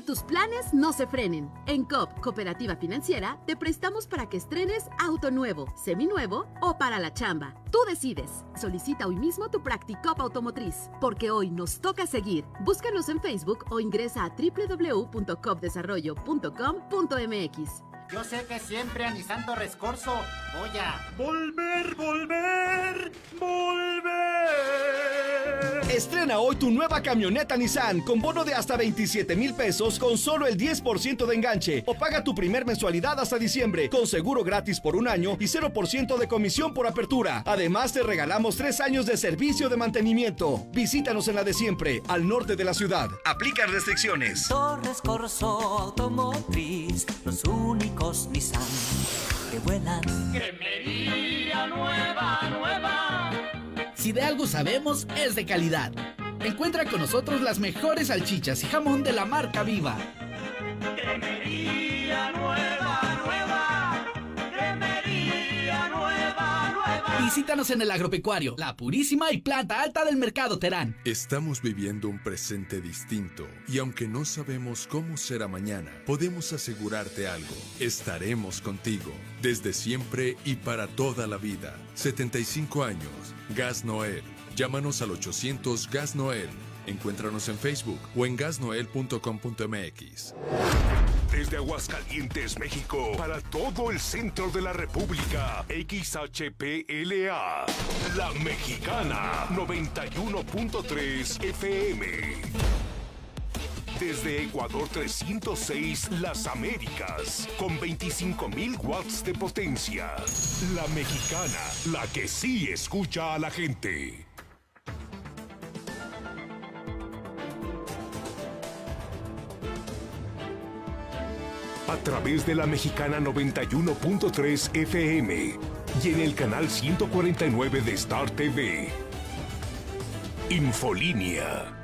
Que tus planes no se frenen. En COP, Cooperativa Financiera, te prestamos para que estrenes auto nuevo, seminuevo o para la chamba. Tú decides. Solicita hoy mismo tu Practicop Automotriz, porque hoy nos toca seguir. Búscanos en Facebook o ingresa a www.copdesarrollo.com.mx. Yo sé que siempre a mi santo rescorso voy a volver, volver, volver. Estrena hoy tu nueva camioneta Nissan con bono de hasta 27 mil pesos con solo el 10% de enganche o paga tu primer mensualidad hasta diciembre con seguro gratis por un año y 0% de comisión por apertura. Además te regalamos tres años de servicio de mantenimiento. Visítanos en la de siempre, al norte de la ciudad. Aplican restricciones. Torres Corso Automotriz, los únicos Nissan que vuelan. Cremería nueva, nueva. Si de algo sabemos, es de calidad. Encuentra con nosotros las mejores salchichas y jamón de la marca Viva. Cremería nueva, nueva. Cremería nueva, nueva. Visítanos en el agropecuario, la purísima y planta alta del mercado Terán. Estamos viviendo un presente distinto y aunque no sabemos cómo será mañana, podemos asegurarte algo. Estaremos contigo desde siempre y para toda la vida. 75 años. Gas Noel. Llámanos al 800 Gas Noel. Encuéntranos en Facebook o en gasnoel.com.mx. Desde Aguascalientes, México, para todo el centro de la República, XHPLA, La Mexicana, 91.3 FM. Desde Ecuador 306, Las Américas, con 25.000 watts de potencia. La Mexicana, la que sí escucha a la gente. a través de la mexicana 91.3 FM y en el canal 149 de Star TV. Infolínea.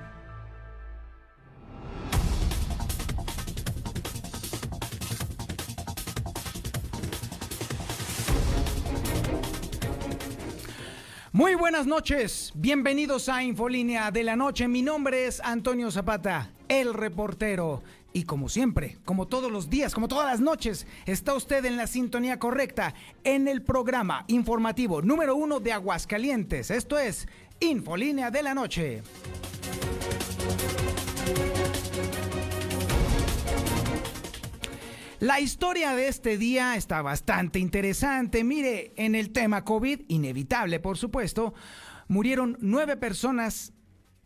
Muy buenas noches, bienvenidos a Infolínea de la Noche. Mi nombre es Antonio Zapata, el reportero. Y como siempre, como todos los días, como todas las noches, está usted en la sintonía correcta en el programa informativo número uno de Aguascalientes. Esto es Infolínea de la Noche. La historia de este día está bastante interesante. Mire, en el tema COVID, inevitable por supuesto, murieron nueve personas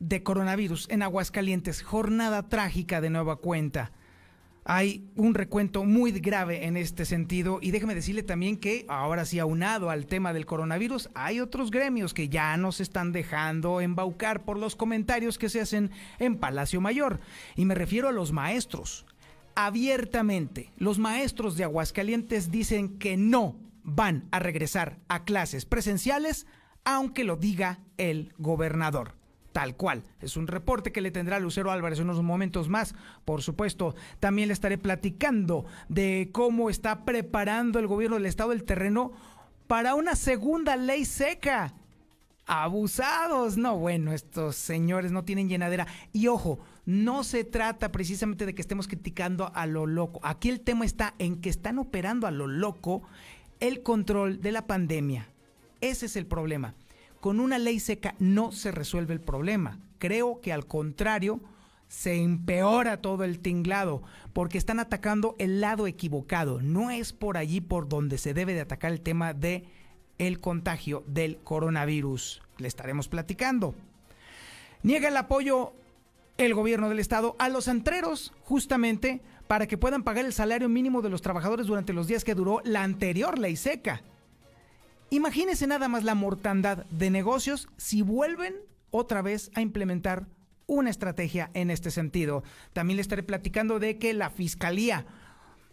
de coronavirus en Aguascalientes. Jornada trágica de nueva cuenta. Hay un recuento muy grave en este sentido y déjeme decirle también que ahora sí aunado al tema del coronavirus, hay otros gremios que ya nos están dejando embaucar por los comentarios que se hacen en Palacio Mayor. Y me refiero a los maestros. Abiertamente, los maestros de Aguascalientes dicen que no van a regresar a clases presenciales, aunque lo diga el gobernador tal cual. Es un reporte que le tendrá Lucero Álvarez en unos momentos más. Por supuesto, también le estaré platicando de cómo está preparando el gobierno del estado el terreno para una segunda ley seca. Abusados. No, bueno, estos señores no tienen llenadera. Y ojo, no se trata precisamente de que estemos criticando a lo loco. Aquí el tema está en que están operando a lo loco el control de la pandemia. Ese es el problema con una ley seca no se resuelve el problema. Creo que al contrario, se empeora todo el tinglado porque están atacando el lado equivocado. No es por allí por donde se debe de atacar el tema de el contagio del coronavirus. Le estaremos platicando. Niega el apoyo el gobierno del estado a los antreros justamente para que puedan pagar el salario mínimo de los trabajadores durante los días que duró la anterior ley seca. Imagínese nada más la mortandad de negocios si vuelven otra vez a implementar una estrategia en este sentido. También le estaré platicando de que la fiscalía,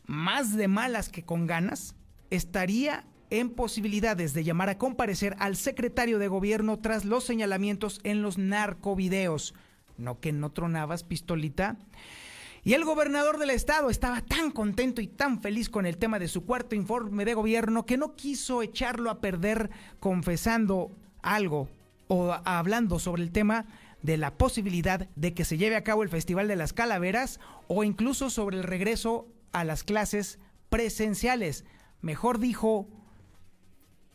más de malas que con ganas, estaría en posibilidades de llamar a comparecer al secretario de gobierno tras los señalamientos en los narcovideos. no que no tronabas pistolita. Y el gobernador del estado estaba tan contento y tan feliz con el tema de su cuarto informe de gobierno que no quiso echarlo a perder confesando algo o hablando sobre el tema de la posibilidad de que se lleve a cabo el Festival de las Calaveras o incluso sobre el regreso a las clases presenciales. Mejor dijo,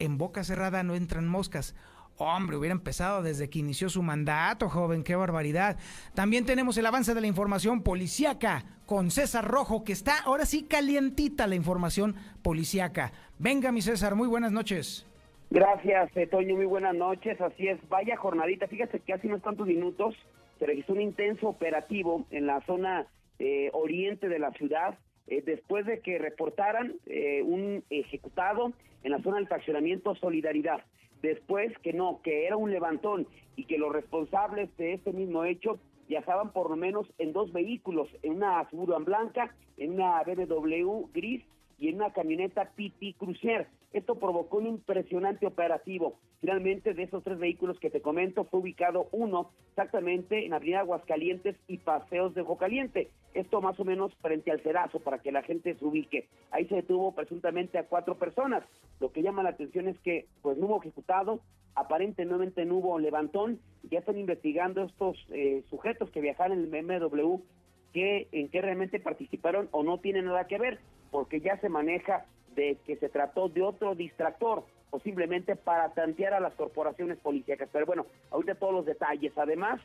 en boca cerrada no entran moscas. Hombre, hubiera empezado desde que inició su mandato, joven, qué barbaridad. También tenemos el avance de la información policíaca con César Rojo, que está ahora sí calientita la información policíaca. Venga, mi César, muy buenas noches. Gracias, eh, Toño, muy buenas noches. Así es, vaya jornadita. Fíjate que hace unos tantos minutos se registró un intenso operativo en la zona eh, oriente de la ciudad, eh, después de que reportaran un ejecutado en la zona del fraccionamiento Solidaridad después que no, que era un levantón y que los responsables de este mismo hecho viajaban por lo menos en dos vehículos, en una Suburban blanca, en una BMW gris y en una camioneta PT Cruiser. Esto provocó un impresionante operativo. Finalmente, de esos tres vehículos que te comento, fue ubicado uno exactamente en Avenida Aguascalientes y Paseos de Caliente. Esto más o menos frente al Cerazo, para que la gente se ubique. Ahí se detuvo presuntamente a cuatro personas. Lo que llama la atención es que pues no hubo ejecutado, aparentemente no hubo levantón. Ya están investigando estos eh, sujetos que viajaron en el MW que, en qué realmente participaron o no tienen nada que ver porque ya se maneja de que se trató de otro distractor o simplemente para tantear a las corporaciones policíacas. Pero bueno, ahorita todos los detalles. Además,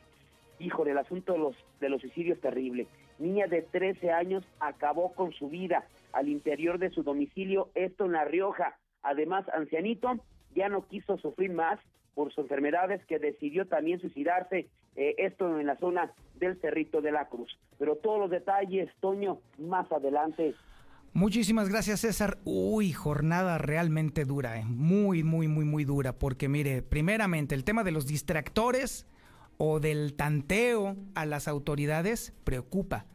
híjole, el asunto de los, de los suicidios terrible. Niña de 13 años acabó con su vida al interior de su domicilio, esto en La Rioja. Además, ancianito ya no quiso sufrir más por sus enfermedades que decidió también suicidarse, eh, esto en la zona del Cerrito de la Cruz. Pero todos los detalles, Toño, más adelante Muchísimas gracias, César. Uy, jornada realmente dura, eh. muy, muy, muy, muy dura, porque mire, primeramente, el tema de los distractores o del tanteo a las autoridades preocupa.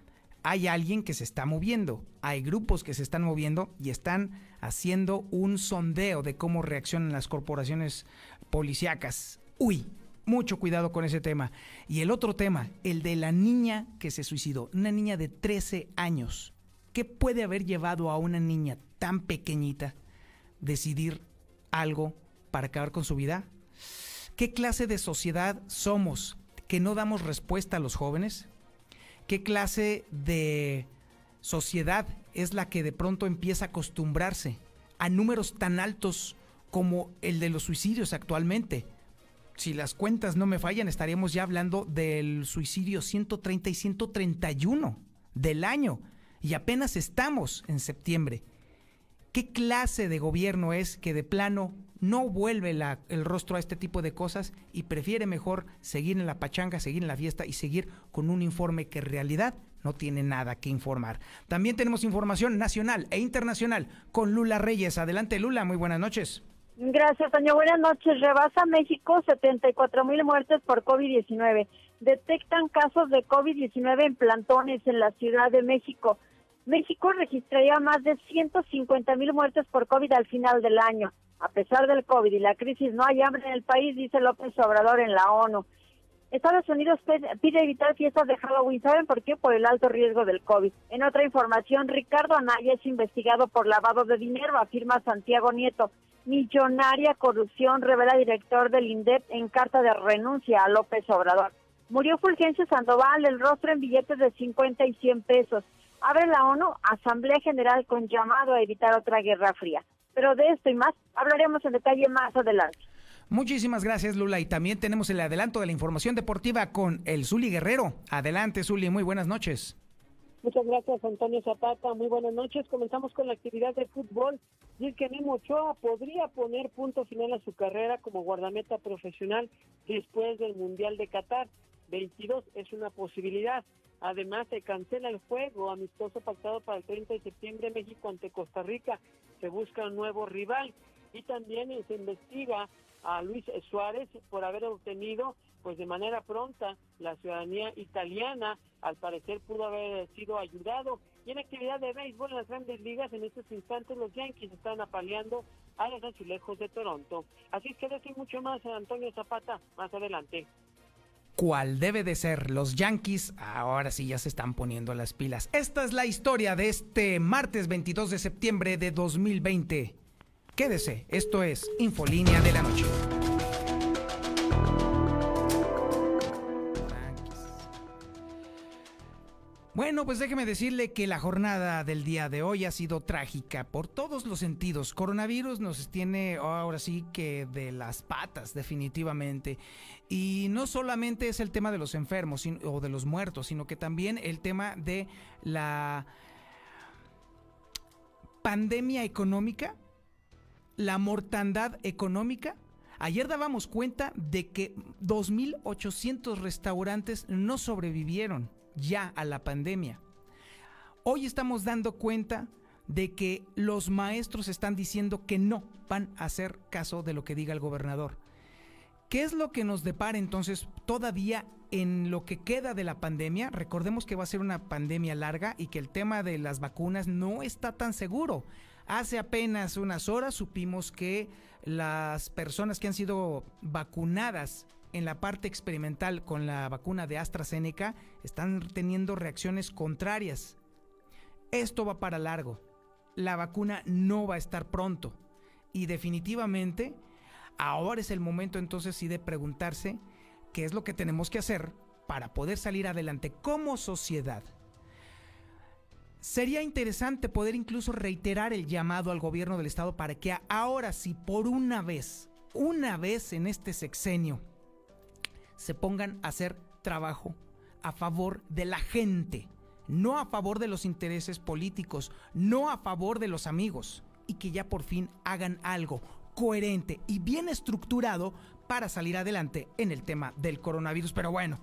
Hay alguien que se está moviendo, hay grupos que se están moviendo y están haciendo un sondeo de cómo reaccionan las corporaciones policíacas. Uy, mucho cuidado con ese tema. Y el otro tema, el de la niña que se suicidó, una niña de 13 años ¿Qué puede haber llevado a una niña tan pequeñita decidir algo para acabar con su vida? ¿Qué clase de sociedad somos que no damos respuesta a los jóvenes? ¿Qué clase de sociedad es la que de pronto empieza a acostumbrarse a números tan altos como el de los suicidios actualmente? Si las cuentas no me fallan, estaríamos ya hablando del suicidio 130 y 131 del año y apenas estamos en septiembre. ¿Qué clase de gobierno es que de plano no vuelve el rostro a este tipo de cosas y prefiere mejor seguir en la pachanga, seguir en la fiesta y seguir con un informe que en realidad no tiene nada que informar? También tenemos información nacional e internacional con Lula Reyes. Adelante Lula, muy buenas noches. Gracias, Toño. Buenas noches. Rebasa México 74 mil muertes por COVID-19. Detectan casos de COVID-19 en plantones en la Ciudad de México. México registraría más de 150 mil muertes por COVID al final del año. A pesar del COVID y la crisis, no hay hambre en el país, dice López Obrador en la ONU. Estados Unidos pide evitar fiestas de Halloween. ¿Saben por qué? Por el alto riesgo del COVID. En otra información, Ricardo Anaya es investigado por lavado de dinero, afirma Santiago Nieto. Millonaria corrupción, revela director del INDEP en carta de renuncia a López Obrador. Murió Fulgencio Sandoval, el rostro en billetes de 50 y 100 pesos. Abre la ONU Asamblea General con llamado a evitar otra guerra fría. Pero de esto y más hablaremos en detalle más adelante. Muchísimas gracias, Lula. Y también tenemos el adelanto de la información deportiva con el Zuli Guerrero. Adelante, Zuli. Muy buenas noches. Muchas gracias, Antonio Zapata. Muy buenas noches. Comenzamos con la actividad de fútbol. Y es que Memo Ochoa podría poner punto final a su carrera como guardameta profesional después del Mundial de Qatar. 22 es una posibilidad. Además, se cancela el juego amistoso pactado para el 30 de septiembre México ante Costa Rica. Se busca un nuevo rival y también se investiga a Luis Suárez por haber obtenido pues de manera pronta la ciudadanía italiana. Al parecer pudo haber sido ayudado. Y en actividad de béisbol en las grandes ligas, en estos instantes los Yankees están apaleando a los azulejos de Toronto. Así es que decir mucho más a Antonio Zapata más adelante. Cual debe de ser. Los Yankees ahora sí ya se están poniendo las pilas. Esta es la historia de este martes 22 de septiembre de 2020. Quédese, esto es Infolínea de la Noche. Bueno, pues déjeme decirle que la jornada del día de hoy ha sido trágica por todos los sentidos. Coronavirus nos tiene ahora sí que de las patas, definitivamente. Y no solamente es el tema de los enfermos o de los muertos, sino que también el tema de la pandemia económica, la mortandad económica. Ayer dábamos cuenta de que 2.800 restaurantes no sobrevivieron ya a la pandemia. Hoy estamos dando cuenta de que los maestros están diciendo que no van a hacer caso de lo que diga el gobernador. ¿Qué es lo que nos depara entonces todavía en lo que queda de la pandemia? Recordemos que va a ser una pandemia larga y que el tema de las vacunas no está tan seguro. Hace apenas unas horas supimos que las personas que han sido vacunadas en la parte experimental con la vacuna de AstraZeneca están teniendo reacciones contrarias. Esto va para largo. La vacuna no va a estar pronto. Y definitivamente, ahora es el momento entonces sí de preguntarse qué es lo que tenemos que hacer para poder salir adelante como sociedad. Sería interesante poder incluso reiterar el llamado al gobierno del estado para que ahora sí, por una vez, una vez en este sexenio, se pongan a hacer trabajo a favor de la gente, no a favor de los intereses políticos, no a favor de los amigos, y que ya por fin hagan algo coherente y bien estructurado para salir adelante en el tema del coronavirus. Pero bueno,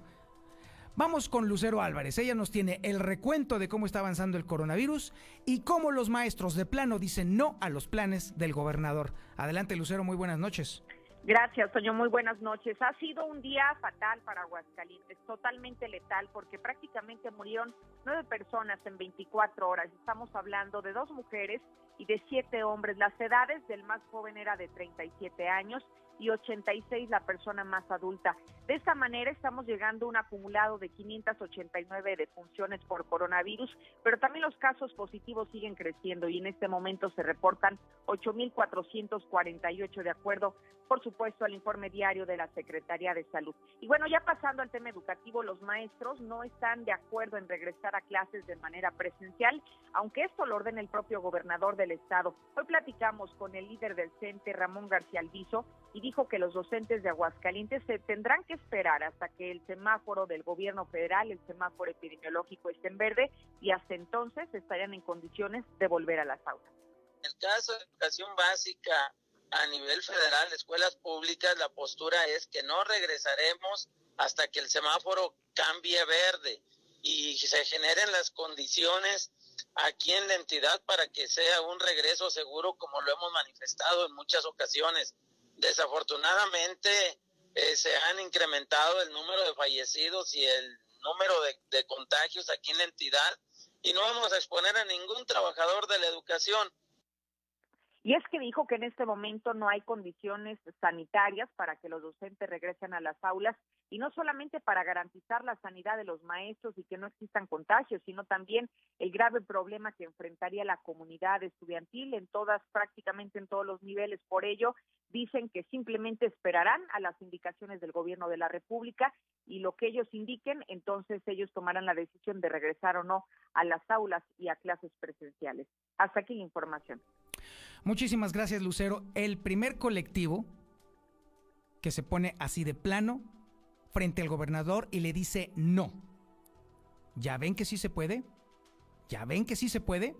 vamos con Lucero Álvarez. Ella nos tiene el recuento de cómo está avanzando el coronavirus y cómo los maestros de plano dicen no a los planes del gobernador. Adelante, Lucero, muy buenas noches. Gracias, Toño. Muy buenas noches. Ha sido un día fatal para Aguascalientes, totalmente letal, porque prácticamente murieron nueve personas en 24 horas. Estamos hablando de dos mujeres y de siete hombres. Las edades del más joven era de 37 años y 86 la persona más adulta. De esta manera estamos llegando a un acumulado de 589 defunciones por coronavirus, pero también los casos positivos siguen creciendo y en este momento se reportan 8.448 de acuerdo, por supuesto, al informe diario de la Secretaría de Salud. Y bueno, ya pasando al tema educativo, los maestros no están de acuerdo en regresar a clases de manera presencial, aunque esto lo ordena el propio gobernador del estado. Hoy platicamos con el líder del CENTE, Ramón García Alviso, y dijo que los docentes de Aguascalientes se tendrán que esperar hasta que el semáforo del gobierno federal, el semáforo epidemiológico esté en verde y hasta entonces estarían en condiciones de volver a las aulas. En el caso de educación básica a nivel federal, escuelas públicas, la postura es que no regresaremos hasta que el semáforo cambie verde y se generen las condiciones aquí en la entidad para que sea un regreso seguro como lo hemos manifestado en muchas ocasiones. Desafortunadamente eh, se han incrementado el número de fallecidos y el número de, contagios aquí en la entidad y no vamos a exponer a ningún trabajador de la educación. Y es que dijo que en este momento no hay condiciones sanitarias para que los docentes regresen a las aulas y no solamente para garantizar la sanidad de los maestros y que no existan contagios, sino también el grave problema que enfrentaría la comunidad estudiantil en todas, prácticamente en todos los niveles. Por ello, dicen que simplemente esperarán a las indicaciones del gobierno de la República y lo que ellos indiquen, entonces ellos tomarán la decisión de regresar o no a las aulas y a clases presenciales. Hasta aquí información. Muchísimas gracias, Lucero. El primer colectivo que se pone así de plano frente al gobernador y le dice no. ¿Ya ven que sí se puede? ¿Ya ven que sí se puede?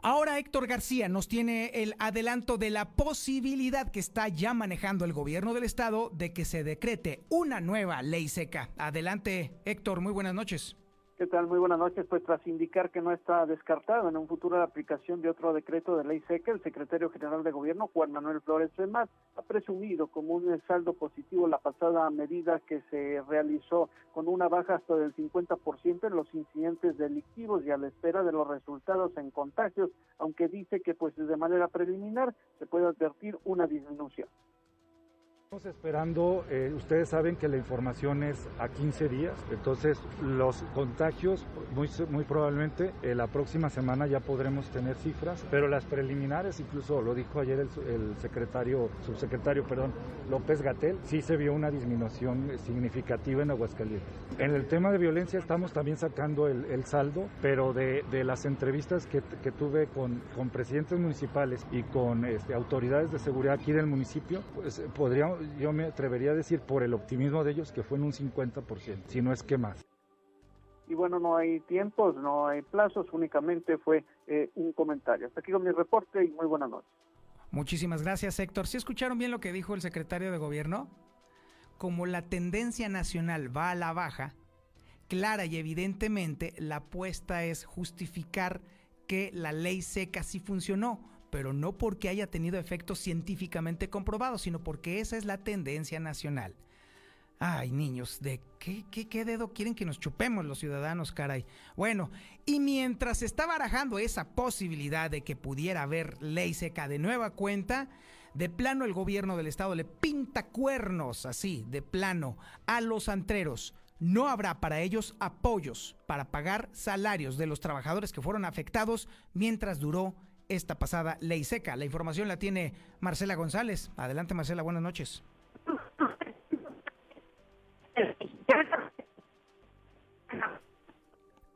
Ahora Héctor García nos tiene el adelanto de la posibilidad que está ya manejando el gobierno del estado de que se decrete una nueva ley seca. Adelante Héctor, muy buenas noches. ¿Qué tal? Muy buenas noches. Pues tras indicar que no está descartado en un futuro la aplicación de otro decreto de ley seca, el secretario general de gobierno, Juan Manuel Flores Femas, ha presumido como un saldo positivo la pasada medida que se realizó con una baja hasta del 50% en los incidentes delictivos y a la espera de los resultados en contagios, aunque dice que pues de manera preliminar se puede advertir una disminución. Estamos esperando, eh, ustedes saben que la información es a 15 días, entonces los contagios muy, muy probablemente eh, la próxima semana ya podremos tener cifras, pero las preliminares, incluso lo dijo ayer el, el secretario, subsecretario, perdón, López Gatel, sí se vio una disminución significativa en Aguascalientes. En el tema de violencia estamos también sacando el, saldo, pero de, las entrevistas que, que tuve con, con, presidentes municipales y con este, autoridades de seguridad aquí del municipio, pues yo me atrevería a decir por el optimismo de ellos que fue en un 50%, si no es que más. Y bueno, no hay tiempos, no hay plazos, únicamente fue eh, un comentario. Hasta aquí con mi reporte y muy buenas noches. Muchísimas gracias, Héctor. ¿Sí escucharon bien lo que dijo el secretario de Gobierno? Como la tendencia nacional va a la baja, clara y evidentemente la apuesta es justificar que la ley seca sí funcionó, pero no porque haya tenido efectos científicamente comprobados, sino porque esa es la tendencia nacional. Ay, niños, ¿de qué, qué, dedo quieren que nos chupemos los ciudadanos, caray? Bueno, y mientras se está barajando esa posibilidad de que pudiera haber ley seca de nueva cuenta, de plano el gobierno del estado le pinta cuernos, así, de plano, a los antreros. No habrá para ellos apoyos para pagar salarios de los trabajadores que fueron afectados mientras duró esta pasada ley seca. La información la tiene Marcela González. Adelante, Marcela, buenas noches.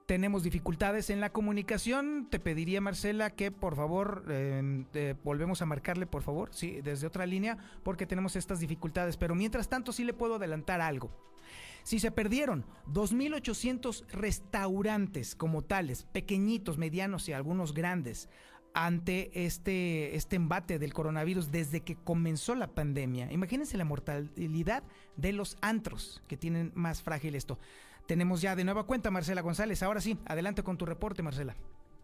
Tenemos dificultades en la comunicación. Te pediría, Marcela, que por favor eh, eh, volvemos a marcarle, por favor, sí, desde otra línea, porque tenemos estas dificultades. Pero mientras tanto, sí le puedo adelantar algo. Si se perdieron 2.800 restaurantes como tales, pequeñitos, medianos y algunos grandes, ante este, este embate del coronavirus desde que comenzó la pandemia. Imagínense la mortalidad de los antros que tienen más frágil esto. Tenemos ya de nueva cuenta Marcela González. Ahora sí, adelante con tu reporte, Marcela.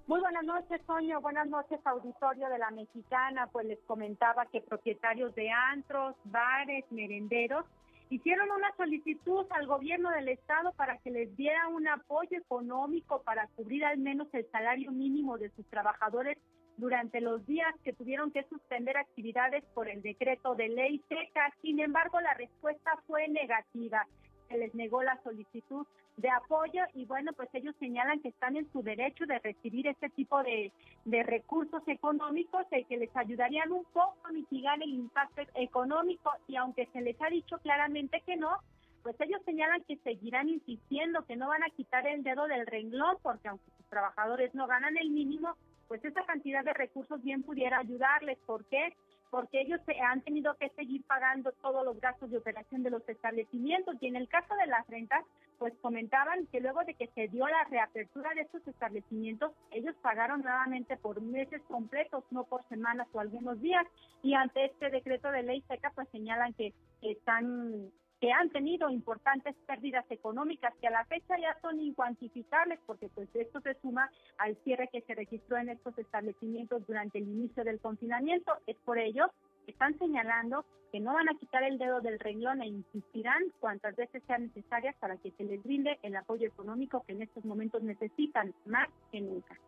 Muy buenas noches, Toño. Buenas noches, auditorio de la Mexicana. Pues les comentaba que propietarios de antros, bares, merenderos hicieron una solicitud al gobierno del estado para que les diera un apoyo económico para cubrir al menos el salario mínimo de sus trabajadores durante los días que tuvieron que suspender actividades por el decreto de ley seca. Sin embargo, la respuesta fue negativa. Se les negó la solicitud de apoyo y bueno, pues ellos señalan que están en su derecho de recibir este tipo de, de recursos económicos y que les ayudarían un poco a mitigar el impacto económico y aunque se les ha dicho claramente que no, pues ellos señalan que seguirán insistiendo, que no van a quitar el dedo del renglón porque aunque sus trabajadores no ganan el mínimo, pues esa cantidad de recursos bien pudiera ayudarles. ¿Por qué? Porque ellos se han tenido que seguir pagando todos los gastos de operación de los establecimientos. Y en el caso de las rentas, pues comentaban que luego de que se dio la reapertura de estos establecimientos, ellos pagaron nuevamente por meses completos, no por semanas o algunos días. Y ante este decreto de ley seca, pues señalan que están que han tenido importantes pérdidas económicas que a la fecha ya son incuantificables porque pues esto se suma al cierre que se registró en estos establecimientos durante el inicio del confinamiento. Es por ello que están señalando que no van a quitar el dedo del renglón e insistirán cuantas veces sean necesarias para que se les brinde el apoyo económico que en estos momentos necesitan más que nunca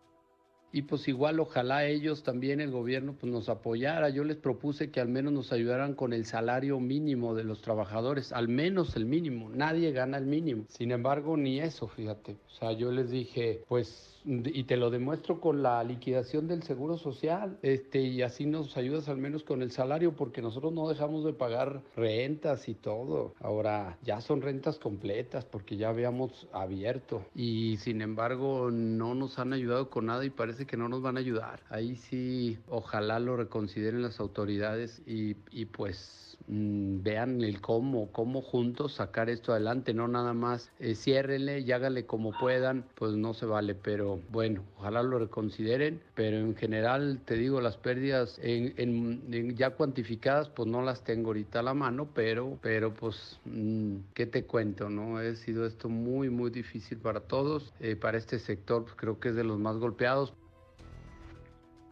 y pues igual ojalá ellos también el gobierno pues nos apoyara. Yo les propuse que al menos nos ayudaran con el salario mínimo de los trabajadores, al menos el mínimo. Nadie gana el mínimo. Sin embargo, ni eso, fíjate. O sea, yo les dije, pues y te lo demuestro con la liquidación del seguro social, este y así nos ayudas al menos con el salario porque nosotros no dejamos de pagar rentas y todo. Ahora ya son rentas completas porque ya habíamos abierto y sin embargo no nos han ayudado con nada y parece que no nos van a ayudar. Ahí sí, ojalá lo reconsideren las autoridades y, y pues Mm, vean el cómo, cómo juntos sacar esto adelante, no nada más eh, ciérrenle y háganle como puedan, pues no se vale, pero bueno, ojalá lo reconsideren, pero en general te digo, las pérdidas en, ya cuantificadas, pues no las tengo ahorita a la mano, pero, pero pues, mm, ¿qué te cuento? no Ha sido esto muy, muy difícil para todos, eh, para este sector pues, creo que es de los más golpeados.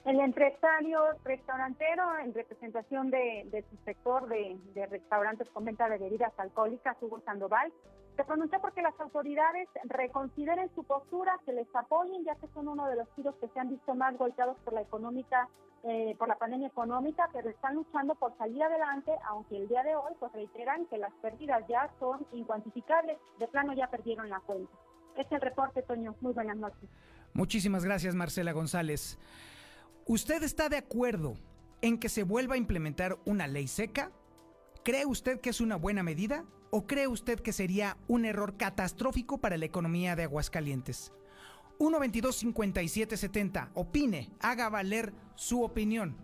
El empresario restaurantero, en representación de, su sector de, restaurantes con venta de bebidas alcohólicas, Hugo Sandoval, Se pronunció porque las autoridades reconsideren su postura, que les apoyen, ya que son uno de los tiros que se han visto más golpeados por la económica, eh, por la pandemia económica, pero están luchando por salir adelante, aunque el día de hoy pues reiteran que las pérdidas ya son incuantificables, de plano ya perdieron la cuenta. Este es el reporte, Toño. Muy buenas noches. Muchísimas gracias, Marcela González. ¿Usted está de acuerdo en que se vuelva a implementar una ley seca? ¿Cree usted que es una buena medida o cree usted que sería un error catastrófico para la economía de Aguascalientes? 122-5770. Opine, haga valer su opinión.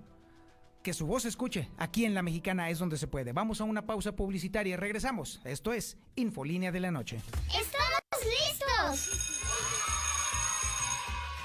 Que su voz escuche. Aquí en La Mexicana es donde se puede. Vamos a una pausa publicitaria y regresamos. Esto es Infolínea de la Noche. ¡Estamos listos!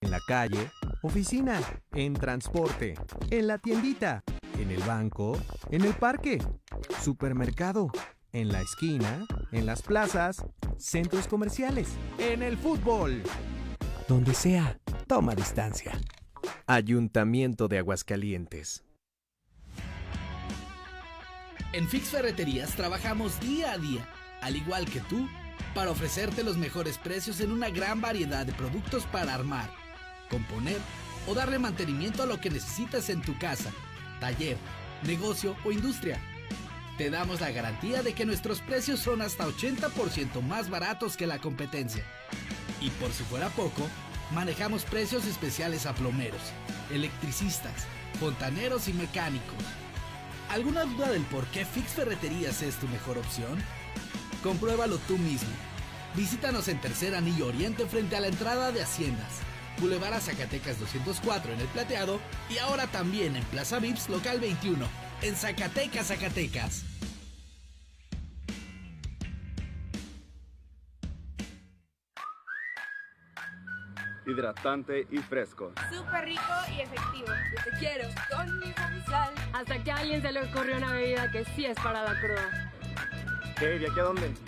En la calle, oficina, en transporte, en la tiendita, en el banco, en el parque, supermercado, en la esquina, en las plazas, centros comerciales, en el fútbol. Donde sea, toma distancia. Ayuntamiento de Aguascalientes. En Fix Ferreterías trabajamos día a día, al igual que tú, para ofrecerte los mejores precios en una gran variedad de productos para armar, componer o darle mantenimiento a lo que necesitas en tu casa, taller, negocio o industria. Te damos la garantía de que nuestros precios son hasta 80% más baratos que la competencia. Y por si fuera poco, manejamos precios especiales a plomeros, electricistas, fontaneros y mecánicos. ¿Alguna duda del por qué Fix Ferreterías es tu mejor opción? Compruébalo tú mismo. Visítanos en Tercer Anillo Oriente frente a la entrada de Haciendas. Boulevard a Zacatecas 204 en El Plateado y ahora también en Plaza Vips Local 21 en Zacatecas, Zacatecas. hidratante y fresco. Súper rico y efectivo. Yo te quiero con mi sal. Hasta que a alguien se le ocurrió una bebida que sí es para la cruda. ¿Qué? ¿Y aquí a dónde?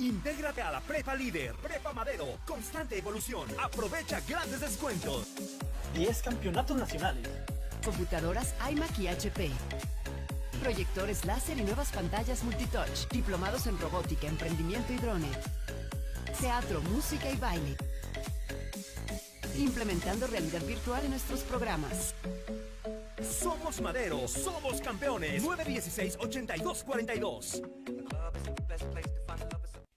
Intégrate a la Prepa Líder, Prepa Madero, constante evolución. Aprovecha grandes descuentos. 10 campeonatos nacionales. Computadoras iMac y HP. Proyectores láser y nuevas pantallas multitouch. Diplomados en robótica, emprendimiento y drone. Teatro, música y baile. Implementando realidad virtual en nuestros programas. Somos Madero, somos campeones. 916-8242.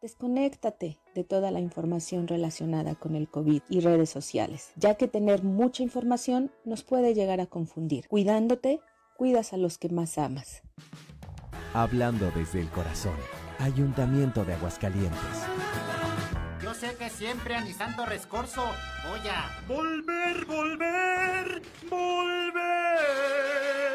Desconéctate de toda la información relacionada con el COVID y redes sociales, ya que tener mucha información nos puede llegar a confundir. Cuidándote, cuidas a los que más amas. Hablando desde el corazón. Ayuntamiento de Aguascalientes. Yo sé que siempre a mi santo rescorso voy a volver, volver, volver.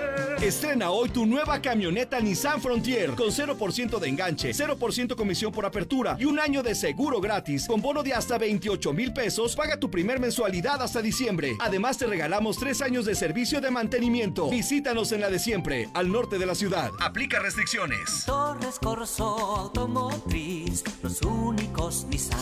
Estrena hoy tu nueva camioneta Nissan Frontier con 0% de enganche, 0% comisión por apertura y un año de seguro gratis. Con bono de hasta 28 mil pesos, paga tu primer mensualidad hasta diciembre. Además, te regalamos tres años de servicio de mantenimiento. Visítanos en la de siempre, al norte de la ciudad. Aplica restricciones. Torres Corso Automotriz, los únicos Nissan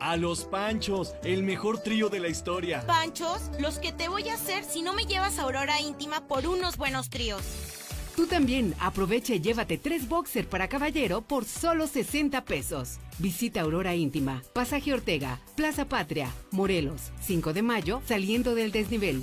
A los Panchos, el mejor trío de la historia. ¿Panchos? Los que te voy a hacer si no me llevas a Aurora Íntima por unos buenos tríos. Tú también aprovecha y llévate tres boxer para caballero por solo 60 pesos. Visita Aurora Íntima, Pasaje Ortega, Plaza Patria, Morelos, 5 de mayo, saliendo del desnivel.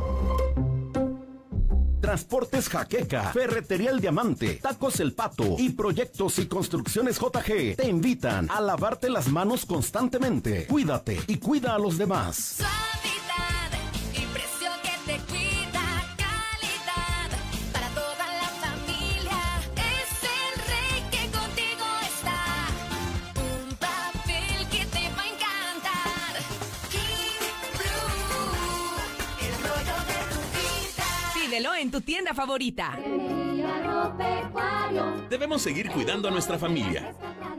Transportes Jaqueca, Ferretería El Diamante, Tacos El Pato y Proyectos y Construcciones JG te invitan a lavarte las manos constantemente. Cuídate y cuida a los demás. En tu tienda favorita. Debemos seguir cuidando a nuestra familia.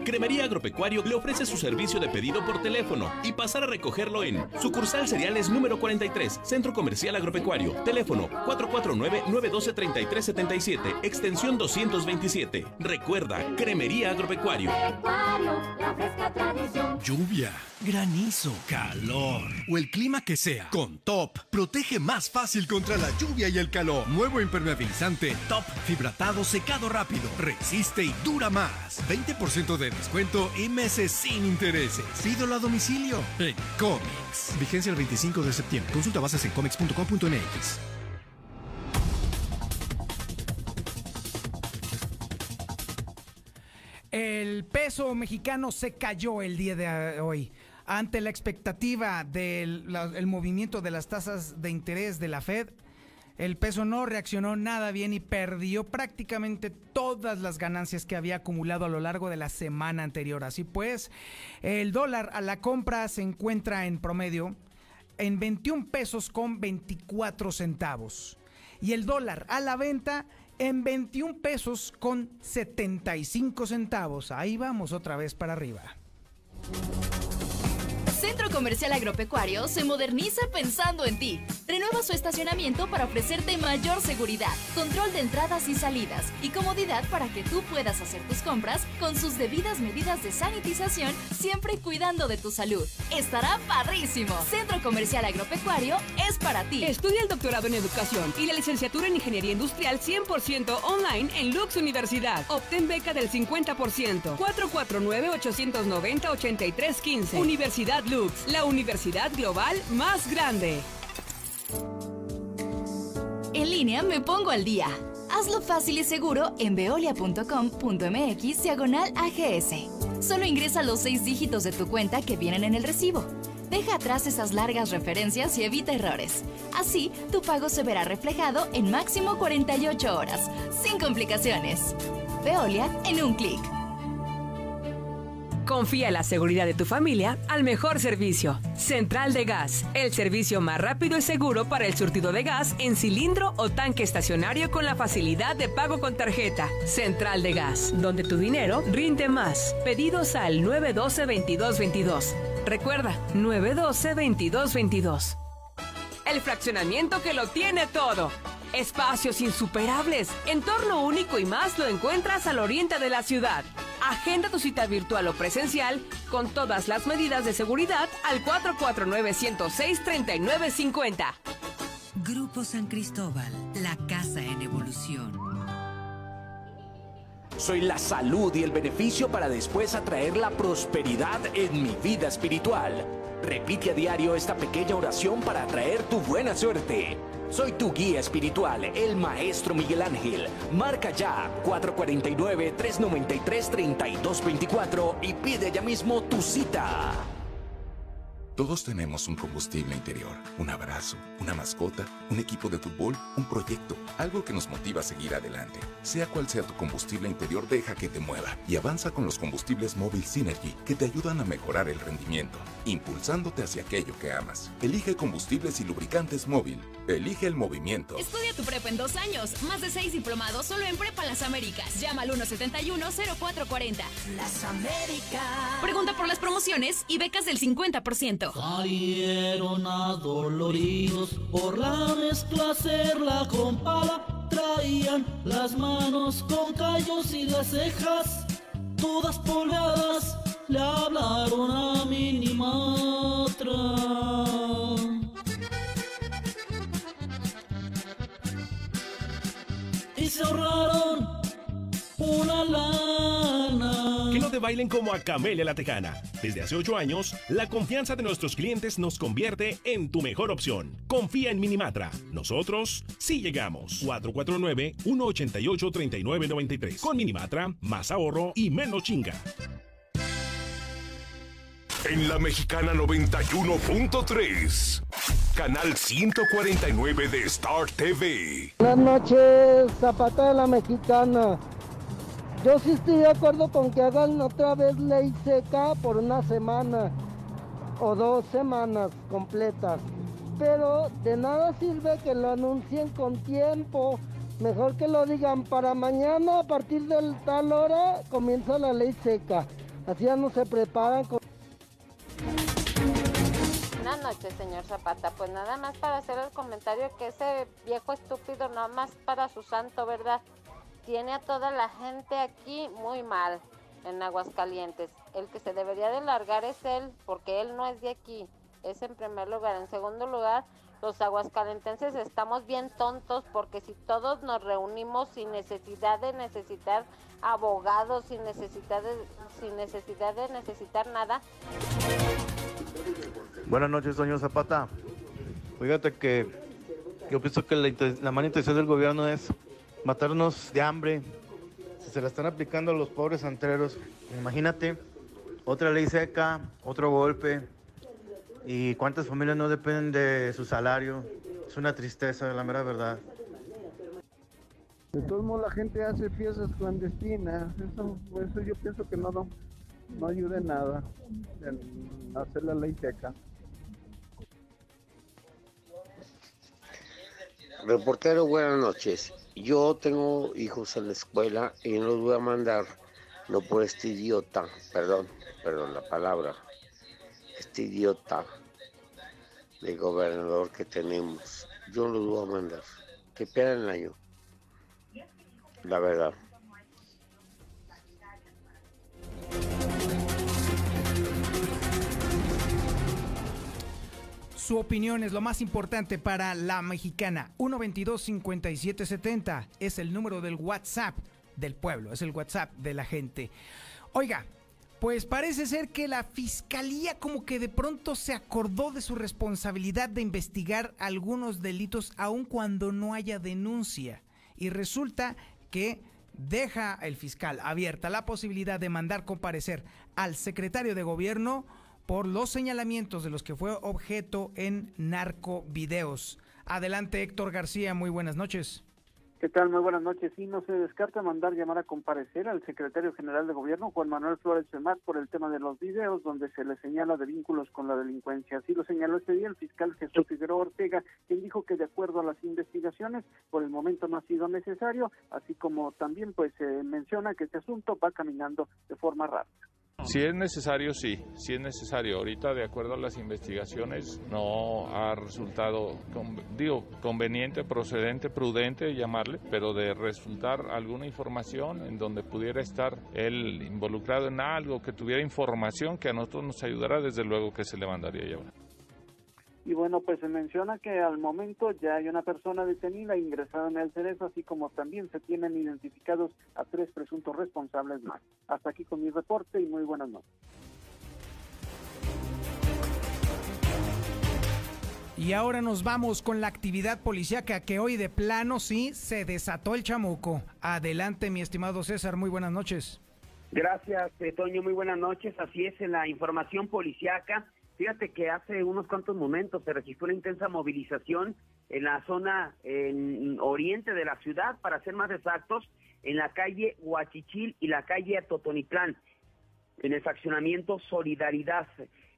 Cremería Agropecuario le ofrece su servicio de pedido por teléfono y pasar a recogerlo en sucursal cereales número 43, Centro Comercial Agropecuario. Teléfono 449-912-3377, extensión 227. Recuerda, Cremería Agropecuario. Lluvia, granizo, calor o el clima que sea. Con Top, protege más fácil contra la lluvia y el calor. Nuevo impermeabilizante Top Fibratado Secado Rápido. Resiste y dura más. 20% de descuento y meses sin intereses. Pídelo a domicilio en Comics. Vigencia el 25 de septiembre. Consulta bases en comics.com.mx. El peso mexicano se cayó el día de hoy ante la expectativa del la- el movimiento de las tasas de interés de la Fed. El peso no reaccionó nada bien y perdió prácticamente todas las ganancias que había acumulado a lo largo de la semana anterior. Así pues, el dólar a la compra se encuentra en promedio en 21 pesos con 24 centavos. Y el dólar a la venta en 21 pesos con 75 centavos. Ahí vamos otra vez para arriba. Centro Comercial Agropecuario se moderniza pensando en ti. Renueva su estacionamiento para ofrecerte mayor seguridad, control de entradas y salidas y comodidad para que tú puedas hacer tus compras con sus debidas medidas de sanitización, siempre cuidando de tu salud. Estará parrísimo. Centro Comercial Agropecuario es para ti. Estudia el doctorado en educación y la licenciatura en ingeniería industrial 100% online en Lux Universidad. Obtén beca del 50%. 449-890-8315. Universidad La universidad global más grande. En línea me pongo al día. Hazlo fácil y seguro en veolia.com.mx diagonal AGS. Solo ingresa los seis dígitos de tu cuenta que vienen en el recibo. Deja atrás esas largas referencias y evita errores. Así, tu pago se verá reflejado en máximo 48 horas, sin complicaciones. Veolia en un clic. Confía en la seguridad de tu familia al mejor servicio. Central de Gas, el servicio más rápido y seguro para el surtido de gas en cilindro o tanque estacionario con la facilidad de pago con tarjeta. Central de Gas, donde tu dinero rinde más. Pedidos al 912-2222. Recuerda, 912-2222. El fraccionamiento que lo tiene todo. Espacios insuperables, entorno único y más lo encuentras al oriente de la ciudad. Agenda tu cita virtual o presencial con todas las medidas de seguridad al 449-106-3950. Grupo San Cristóbal, la casa en evolución. Soy la salud y el beneficio para después atraer la prosperidad en mi vida espiritual. Repite a diario esta pequeña oración para atraer tu buena suerte. Soy tu guía espiritual, el Maestro Miguel Ángel. Marca ya 449-393-3224 y pide ya mismo tu cita. Todos tenemos un combustible interior, un abrazo, una mascota, un equipo de fútbol, un proyecto, algo que nos motiva a seguir adelante. Sea cual sea tu combustible interior, deja que te mueva y avanza con los combustibles móvil Synergy que te ayudan a mejorar el rendimiento, impulsándote hacia aquello que amas. Elige combustibles y lubricantes móvil. Elige el movimiento. Estudia tu prepa en dos años. Más de seis diplomados solo en Prepa Las Américas. Llama al 171-0440. Las Américas. Pregunta por las promociones y becas del 50%. Salieron adoloridos por la mezcla hacerla con pala. Traían las manos con callos y las cejas todas polvadas. Le hablaron a Minimatra. Y se ahorraron te bailen como a Camelia la Tejana. Desde hace 8 años, la confianza de nuestros clientes nos convierte en tu mejor opción. Confía en Minimatra. Nosotros sí llegamos. 449-188-3993. Con Minimatra, más ahorro y menos chinga. En la Mexicana 91.3, canal 149 de Star TV. Buenas noches, Zapata de la Mexicana. Yo sí estoy de acuerdo con que hagan otra vez ley seca por una semana o dos semanas completas. Pero de nada sirve que lo anuncien con tiempo. Mejor que lo digan para mañana a partir de tal hora comienza la ley seca. Así ya no se preparan con... Buenas noches, señor Zapata. Pues nada más para hacer el comentario que ese viejo estúpido, nada más para su santo, ¿verdad? Tiene a toda la gente aquí muy mal en Aguascalientes. El que se debería de largar es él, porque él no es de aquí. Es en primer lugar. En segundo lugar, los aguascalentenses estamos bien tontos porque si todos nos reunimos sin necesidad de necesitar abogados, sin necesidad de, sin necesidad de necesitar nada, Buenas noches, señor Zapata. Fíjate que yo pienso que la, la mala intención del gobierno es matarnos de hambre. Si se la están aplicando a los pobres antreros, imagínate, otra ley seca, otro golpe. ¿Y cuántas familias no dependen de su salario? Es una tristeza, la mera verdad. De todos modos la gente hace fiestas clandestinas. Eso, eso yo pienso que no, no, no ayuda en nada en hacer la ley seca. Reportero, buenas noches. Yo tengo hijos en la escuela y no los voy a mandar, no por este idiota, perdón, perdón la palabra, este idiota de gobernador que tenemos. Yo no los voy a mandar. Que pierdan el año. La verdad. Su opinión es lo más importante para la mexicana. 122-5770 es el número del WhatsApp del pueblo, es el WhatsApp de la gente. Oiga, pues parece ser que la fiscalía como que de pronto se acordó de su responsabilidad de investigar algunos delitos aun cuando no haya denuncia. Y resulta que deja el fiscal abierta la posibilidad de mandar comparecer al secretario de gobierno por los señalamientos de los que fue objeto en narcovideos. Adelante Héctor García, muy buenas noches. ¿Qué tal? Muy buenas noches. Sí, no se descarta mandar llamar a comparecer al secretario general de gobierno, Juan Manuel Flores Femat, por el tema de los videos donde se le señala de vínculos con la delincuencia. Así lo señaló este día el fiscal Jesús Figueroa Ortega, quien dijo que de acuerdo a las investigaciones, por el momento no ha sido necesario, así como también pues se menciona que este asunto va caminando de forma rápida. Si es necesario, sí, si es necesario. Ahorita, de acuerdo a las investigaciones, no ha resultado, digo, conveniente, procedente, prudente llamarle, pero de resultar alguna información en donde pudiera estar él involucrado en algo, que tuviera información que a nosotros nos ayudara, desde luego que se le mandaría llamar. Y bueno, pues se menciona que al momento ya hay una persona detenida ingresada en el cerezo, así como también se tienen identificados a tres presuntos responsables más. Hasta aquí con mi reporte y muy buenas noches. Y ahora nos vamos con la actividad policíaca que hoy de plano sí se desató el chamuco. Adelante, mi estimado César, muy buenas noches. Gracias, eh, Toño, muy buenas noches. Así es, en la información policiaca, fíjate que hace unos cuantos momentos se registró una intensa movilización en la zona en oriente de la ciudad, para ser más exactos, en la calle Huachichil y la calle Totonitlán, en el fraccionamiento Solidaridad.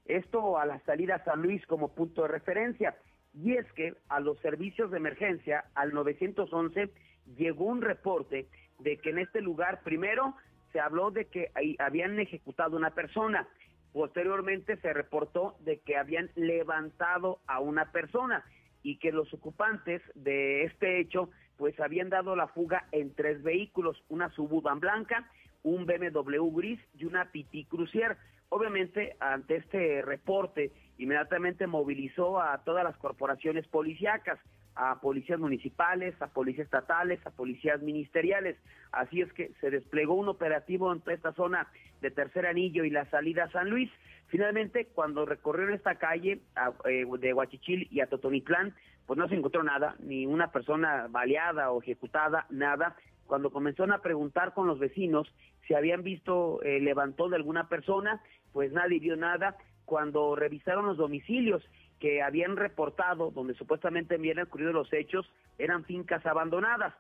Esto a la salida San Luis como punto de referencia. Y es que a los servicios de emergencia, al 911, llegó un reporte de que en este lugar, primero, se habló de que habían ejecutado una persona. Posteriormente se reportó de que habían levantado a una persona y que los ocupantes de este hecho pues habían dado la fuga en tres vehículos, una Suburban blanca, un BMW gris y una Piti Crucier. Obviamente, ante este reporte, inmediatamente movilizó a todas las corporaciones policíacas, a policías municipales, a policías estatales, a policías ministeriales. Así es que se desplegó un operativo en toda esta zona de Tercer Anillo y la salida a San Luis. Finalmente, cuando recorrieron esta calle eh, de Huachichil y a Totonitlán, pues no se encontró nada, ni una persona baleada o ejecutada, nada. Cuando comenzaron a preguntar con los vecinos si habían visto eh, levantón de alguna persona, pues nadie vio nada. Cuando revisaron los domicilios que habían reportado, donde supuestamente habían ocurrido los hechos, eran fincas abandonadas.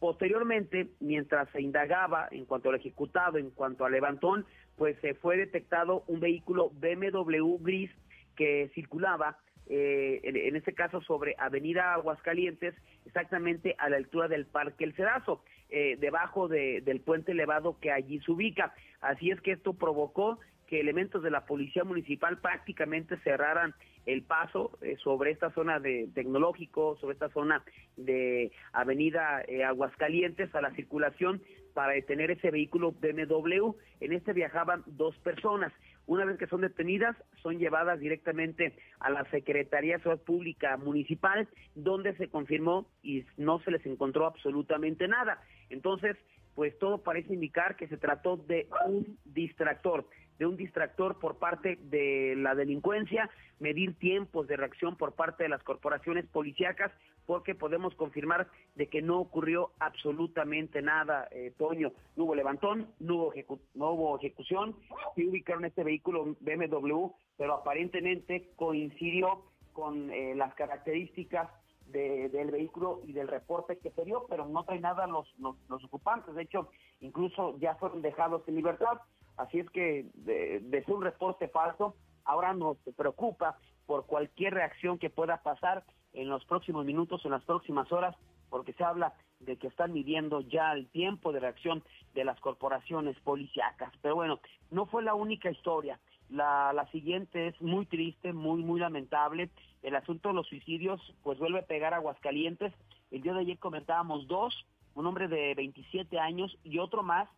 Posteriormente, mientras se indagaba en cuanto al ejecutado, en cuanto al levantón, pues se fue detectado un vehículo BMW gris que circulaba eh, en, este caso sobre Avenida Aguascalientes, exactamente a la altura del Parque El Cedazo, eh, debajo del puente elevado que allí se ubica. Así es que esto provocó que elementos de la policía municipal prácticamente cerraran el paso eh, sobre esta zona de tecnológico, sobre esta zona de Avenida eh, Aguascalientes a la circulación para detener ese vehículo BMW. En este viajaban dos personas. Una vez que son detenidas, son llevadas directamente a la Secretaría de Seguridad Pública Municipal, donde se confirmó y no se les encontró absolutamente nada. Entonces, pues todo parece indicar que se trató de un distractor de un distractor por parte de la delincuencia, medir tiempos de reacción por parte de las corporaciones policíacas, porque podemos confirmar de que no ocurrió absolutamente nada, eh, Toño. No hubo levantón, no hubo, no hubo ejecución, sí ubicaron este vehículo BMW, pero aparentemente coincidió con eh, las características del vehículo y del reporte que se dio, pero no trae nada los, los ocupantes. De hecho, incluso ya fueron dejados en libertad. Así es que de, ser un reporte falso, ahora nos preocupa por cualquier reacción que pueda pasar en los próximos minutos, en las próximas horas, porque se habla de que están midiendo ya el tiempo de reacción de las corporaciones policíacas. Pero bueno, no fue la única historia. La, la siguiente es muy triste, muy, muy lamentable. El asunto de los suicidios, pues vuelve a pegar a Aguascalientes. El día de ayer comentábamos dos, un hombre de 27 años y otro más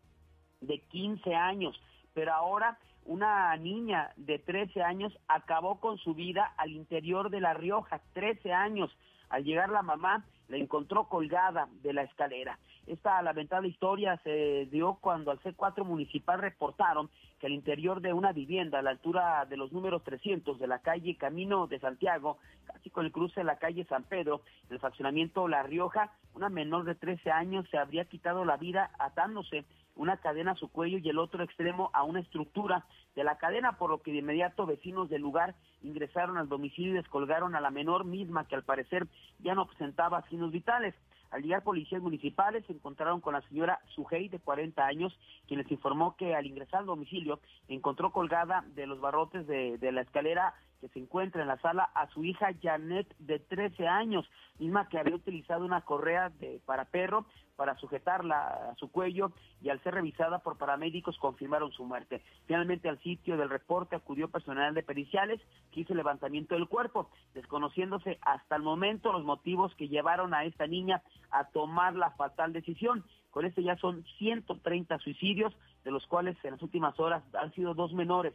de 15 años, pero ahora una niña de 13 años acabó con su vida al interior de La Rioja, 13 años. Al llegar la mamá, la encontró colgada de la escalera. Esta lamentable historia se dio cuando al C4 municipal reportaron que al interior de una vivienda a la altura de los números 300 de la calle Camino de Santiago, casi con el cruce de la calle San Pedro, en el fraccionamiento La Rioja, una menor de 13 años se habría quitado la vida atándose una cadena a su cuello y el otro extremo a una estructura de la cadena, por lo que de inmediato vecinos del lugar ingresaron al domicilio y descolgaron a la menor misma que al parecer ya no presentaba signos vitales. Al llegar policías municipales se encontraron con la señora Sujei de 40 años, quien les informó que al ingresar al domicilio encontró colgada de los barrotes de, de la escalera que se encuentra en la sala a su hija Janet de 13 años, misma que había utilizado una correa de para perro para sujetarla a su cuello y al ser revisada por paramédicos confirmaron su muerte. Finalmente al sitio del reporte acudió personal de periciales que hizo el levantamiento del cuerpo, desconociéndose hasta el momento los motivos que llevaron a esta niña a tomar la fatal decisión. Con este ya son 130 suicidios, de los cuales en las últimas horas han sido dos menores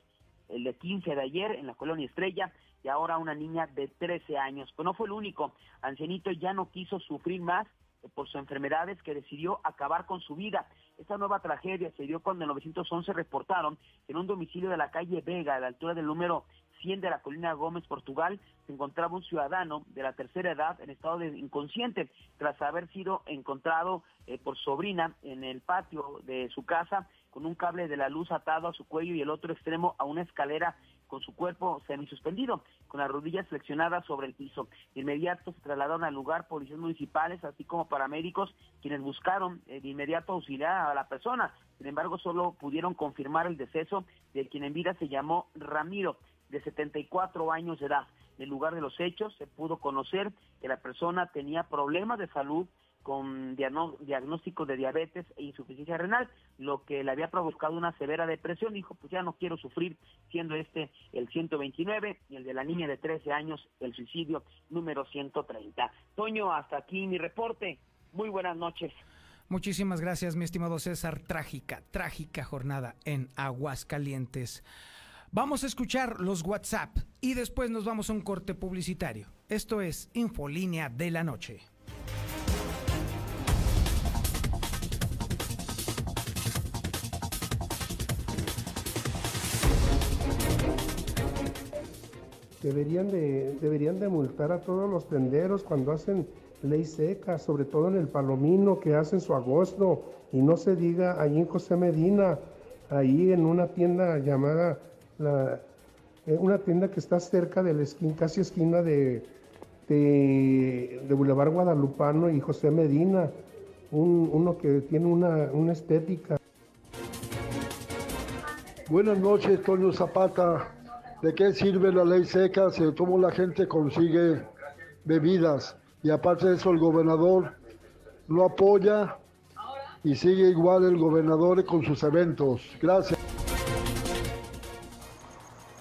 el de 15 de ayer en la colonia Estrella y ahora una niña de 13 años. Pero no fue el único. Ancianito ya no quiso sufrir más por sus enfermedades que decidió acabar con su vida. Esta nueva tragedia se dio cuando en 911 reportaron que en un domicilio de la calle Vega, a la altura del número 100 de la colina Gómez, Portugal, se encontraba un ciudadano de la tercera edad en estado de inconsciente tras haber sido encontrado eh, por sobrina en el patio de su casa con un cable de la luz atado a su cuello y el otro extremo a una escalera con su cuerpo semisuspendido, con las rodillas flexionadas sobre el piso. De inmediato se trasladaron al lugar policías municipales, así como paramédicos, quienes buscaron eh, de inmediato auxiliar a la persona. Sin embargo, solo pudieron confirmar el deceso de quien en vida se llamó Ramiro, de 74 años de edad. En el lugar de los hechos se pudo conocer que la persona tenía problemas de salud con diagnóstico de diabetes e insuficiencia renal, lo que le había provocado una severa depresión. Dijo, pues ya no quiero sufrir, siendo este el 129 y el de la niña de 13 años, el suicidio número 130. Toño, hasta aquí mi reporte. Muy buenas noches. Muchísimas gracias, mi estimado César. Trágica, trágica jornada en Aguascalientes. Vamos a escuchar los WhatsApp y después nos vamos a un corte publicitario. Esto es Infolínea de la Noche. Deberían de, deberían de multar a todos los tenderos cuando hacen ley seca, sobre todo en el Palomino, que hacen su agosto, y no se diga ahí en José Medina, ahí en una tienda llamada, la, eh, una tienda que está cerca de la esquina, casi esquina de, de, de Boulevard Guadalupano y José Medina, un- uno que tiene una, una estética. Buenas noches, Toño Zapata. ¿De qué sirve la ley seca si cómo la gente consigue bebidas? Y aparte de eso, el gobernador no apoya y sigue igual el gobernador con sus eventos. Gracias.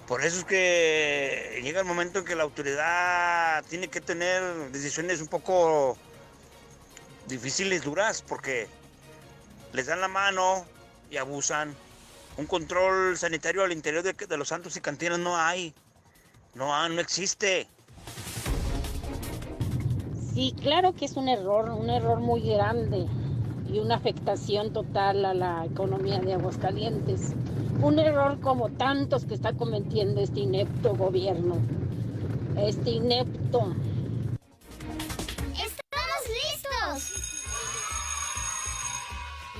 Por eso es que llega el momento en que la autoridad tiene que tener decisiones un poco difíciles, duras, porque les dan la mano y abusan. Un control sanitario al interior de, los santos y cantinas no hay. No, ha- no existe. Sí, claro que es un error, un error muy grande y una afectación total a la economía de Aguascalientes. Un error como tantos que está cometiendo este inepto gobierno. Este inepto.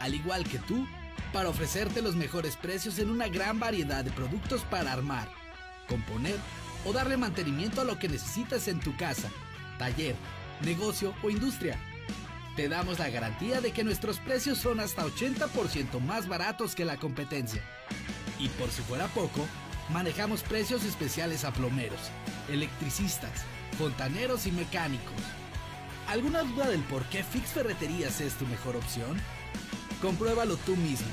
al igual que tú, para ofrecerte los mejores precios en una gran variedad de productos para armar, componer o darle mantenimiento a lo que necesitas en tu casa, taller, negocio o industria. Te damos la garantía de que nuestros precios son hasta 80% más baratos que la competencia. Y por si fuera poco, manejamos precios especiales a plomeros, electricistas, fontaneros y mecánicos. ¿Alguna duda del por qué Fix Ferreterías es tu mejor opción? Compruébalo tú mismo.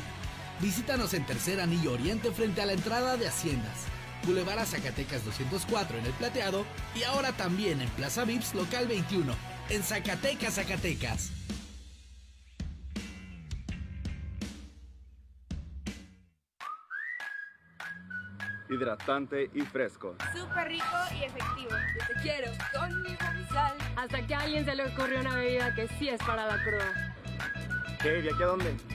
Visítanos en Tercer Anillo Oriente frente a la entrada de Haciendas. Boulevard a Zacatecas 204 en El Plateado y ahora también en Plaza Vips Local 21 en Zacatecas, Zacatecas. hidratante y fresco. Súper rico y efectivo. Yo te quiero con mi sal. Hasta que a alguien se le ocurrió una bebida que sí es para la cruda. ¿Qué? ¿Y aquí a dónde?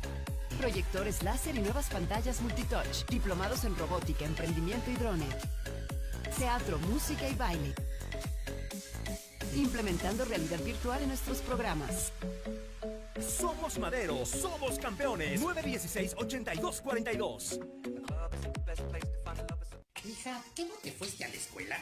Proyectores láser y nuevas pantallas multitouch. Diplomados en robótica, emprendimiento y drone. Teatro, música y baile. Implementando realidad virtual en nuestros programas. Somos Madero, somos campeones. 916-8242. Hija, ¿qué no te fuiste a la escuela?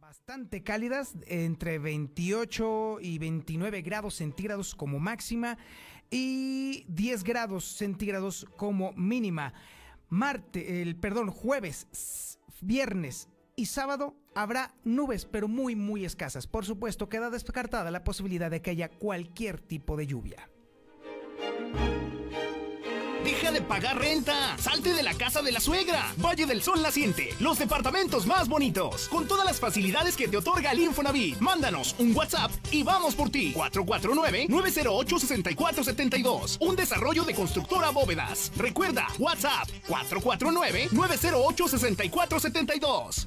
Bastante cálidas, entre 28 y 29 grados centígrados como máxima y 10 grados centígrados como mínima. Marte, el perdón, jueves, viernes y sábado habrá nubes, pero muy muy escasas. Por supuesto, queda descartada la posibilidad de que haya cualquier tipo de lluvia. Deja de pagar renta. Salte de la casa de la suegra. Valle del Sol Naciente. Los departamentos más bonitos. Con todas las facilidades que te otorga el Infonavit. Mándanos un WhatsApp y vamos por ti. 449-908-6472. Un desarrollo de constructora bóvedas. Recuerda, WhatsApp 449-908-6472.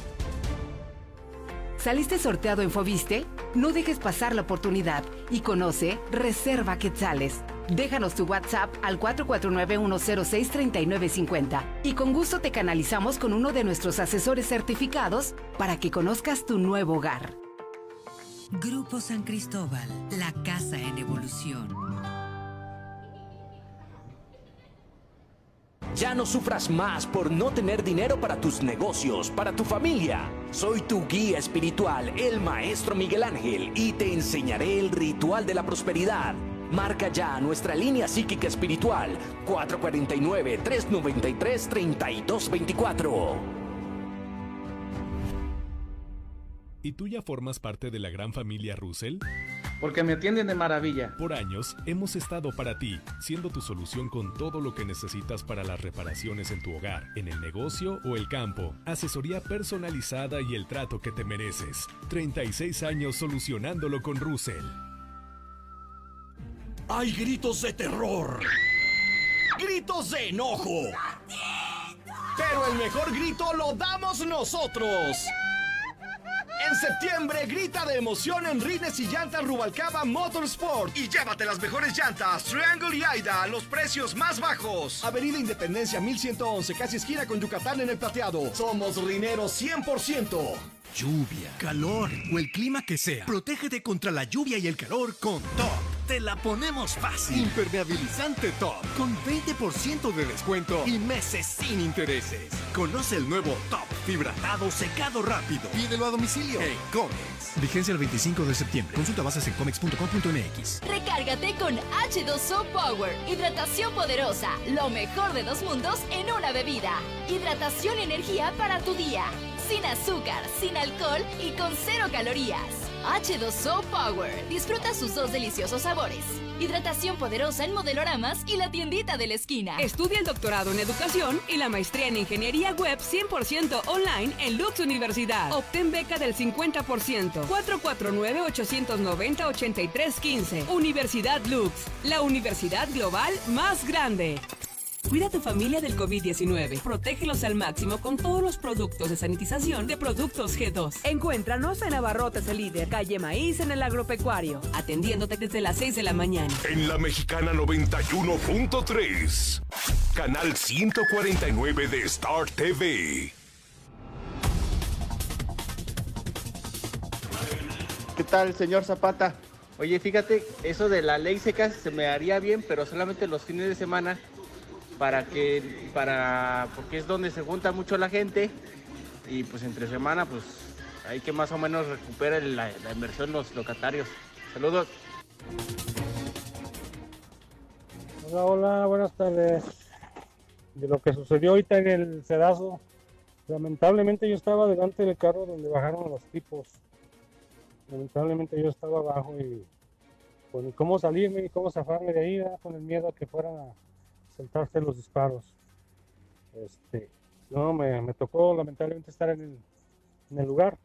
¿Saliste sorteado en Fobiste? No dejes pasar la oportunidad y conoce Reserva Quetzales. Déjanos tu WhatsApp al 449-106-3950 y con gusto te canalizamos con uno de nuestros asesores certificados para que conozcas tu nuevo hogar. Grupo San Cristóbal, la casa en evolución. Ya no sufras más por no tener dinero para tus negocios, para tu familia. Soy tu guía espiritual, el Maestro Miguel Ángel, y te enseñaré el ritual de la prosperidad. Marca ya nuestra línea psíquica espiritual 449-393-3224. ¿Y tú ya formas parte de la gran familia Russell? Porque me atienden de maravilla. Por años hemos estado para ti, siendo tu solución con todo lo que necesitas para las reparaciones en tu hogar, en el negocio o el campo. Asesoría personalizada y el trato que te mereces. 36 años solucionándolo con Russell. Hay gritos de terror. Gritos de enojo. Pero el mejor grito lo damos nosotros. En septiembre grita de emoción en Rines y Llantas Rubalcaba Motorsport y llévate las mejores llantas Triangle y Aida a los precios más bajos. Avenida Independencia 1111, casi esquina con Yucatán en el plateado. Somos rineros 100%. Lluvia, calor o el clima que sea. Protégete contra la lluvia y el calor con Top. Te la ponemos fácil. Impermeabilizante Top con 20% de descuento y meses sin intereses. Conoce el nuevo Top Fibratado Secado Rápido. Pídelo a domicilio en Comex. Vigencia el 25 de septiembre. Consulta bases en comex.com.mx. Recárgate con H2O Power. Hidratación poderosa. Lo mejor de dos mundos en una bebida. Hidratación y energía para tu día. Sin azúcar, sin alcohol y con cero calorías. H2O Power. Disfruta sus dos deliciosos sabores. Hidratación poderosa en modeloramas y la tiendita de la esquina. Estudia el doctorado en educación y la maestría en ingeniería web 100% online en Lux Universidad. Obtén beca del 50%. 449-890-8315. Universidad Lux, la universidad global más grande. Cuida a tu familia del COVID-19. Protégelos al máximo con todos los productos de sanitización de Productos G2. Encuéntranos en Abarrotes el líder, calle Maíz en el agropecuario, atendiéndote desde las 6 de la mañana. En la Mexicana 91.3, canal 149 de Star TV. ¿Qué tal, señor Zapata? Oye, fíjate, eso de la ley seca se me haría bien, pero solamente los fines de semana, para que, para, porque es donde se junta mucho la gente y pues entre semana, pues hay que más o menos recuperar la, la inversión los locatarios. Saludos. Hola, hola, buenas tardes. De lo que sucedió ahorita en el sedazo, lamentablemente yo estaba delante del carro donde bajaron los tipos. Lamentablemente yo estaba abajo y pues cómo salirme ni cómo zafarme de ahí, con el miedo a que fueran saltarse los disparos. Este, no, me, me tocó lamentablemente estar en el, en el lugar.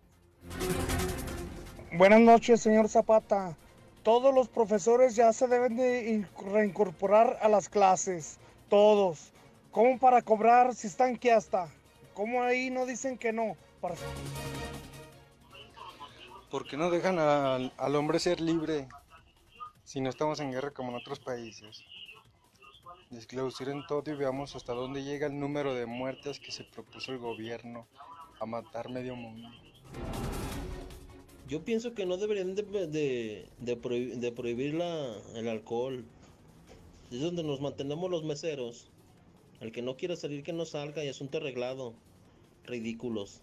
Buenas noches, señor Zapata. Todos los profesores ya se deben de in- reincorporar a las clases. Todos. ¿Cómo para cobrar si están que hasta? ¿Cómo ahí no dicen que no? Para... ¿Por qué no dejan al, al hombre ser libre si no estamos en guerra como en otros países? Desclausuren todo y veamos hasta dónde llega el número de muertes que se propuso el gobierno a matar medio mundo. Yo pienso que no deberían de prohibir la- el alcohol. Es donde nos mantenemos los meseros. El que no quiera salir, que no salga y asunto arreglado. Ridículos.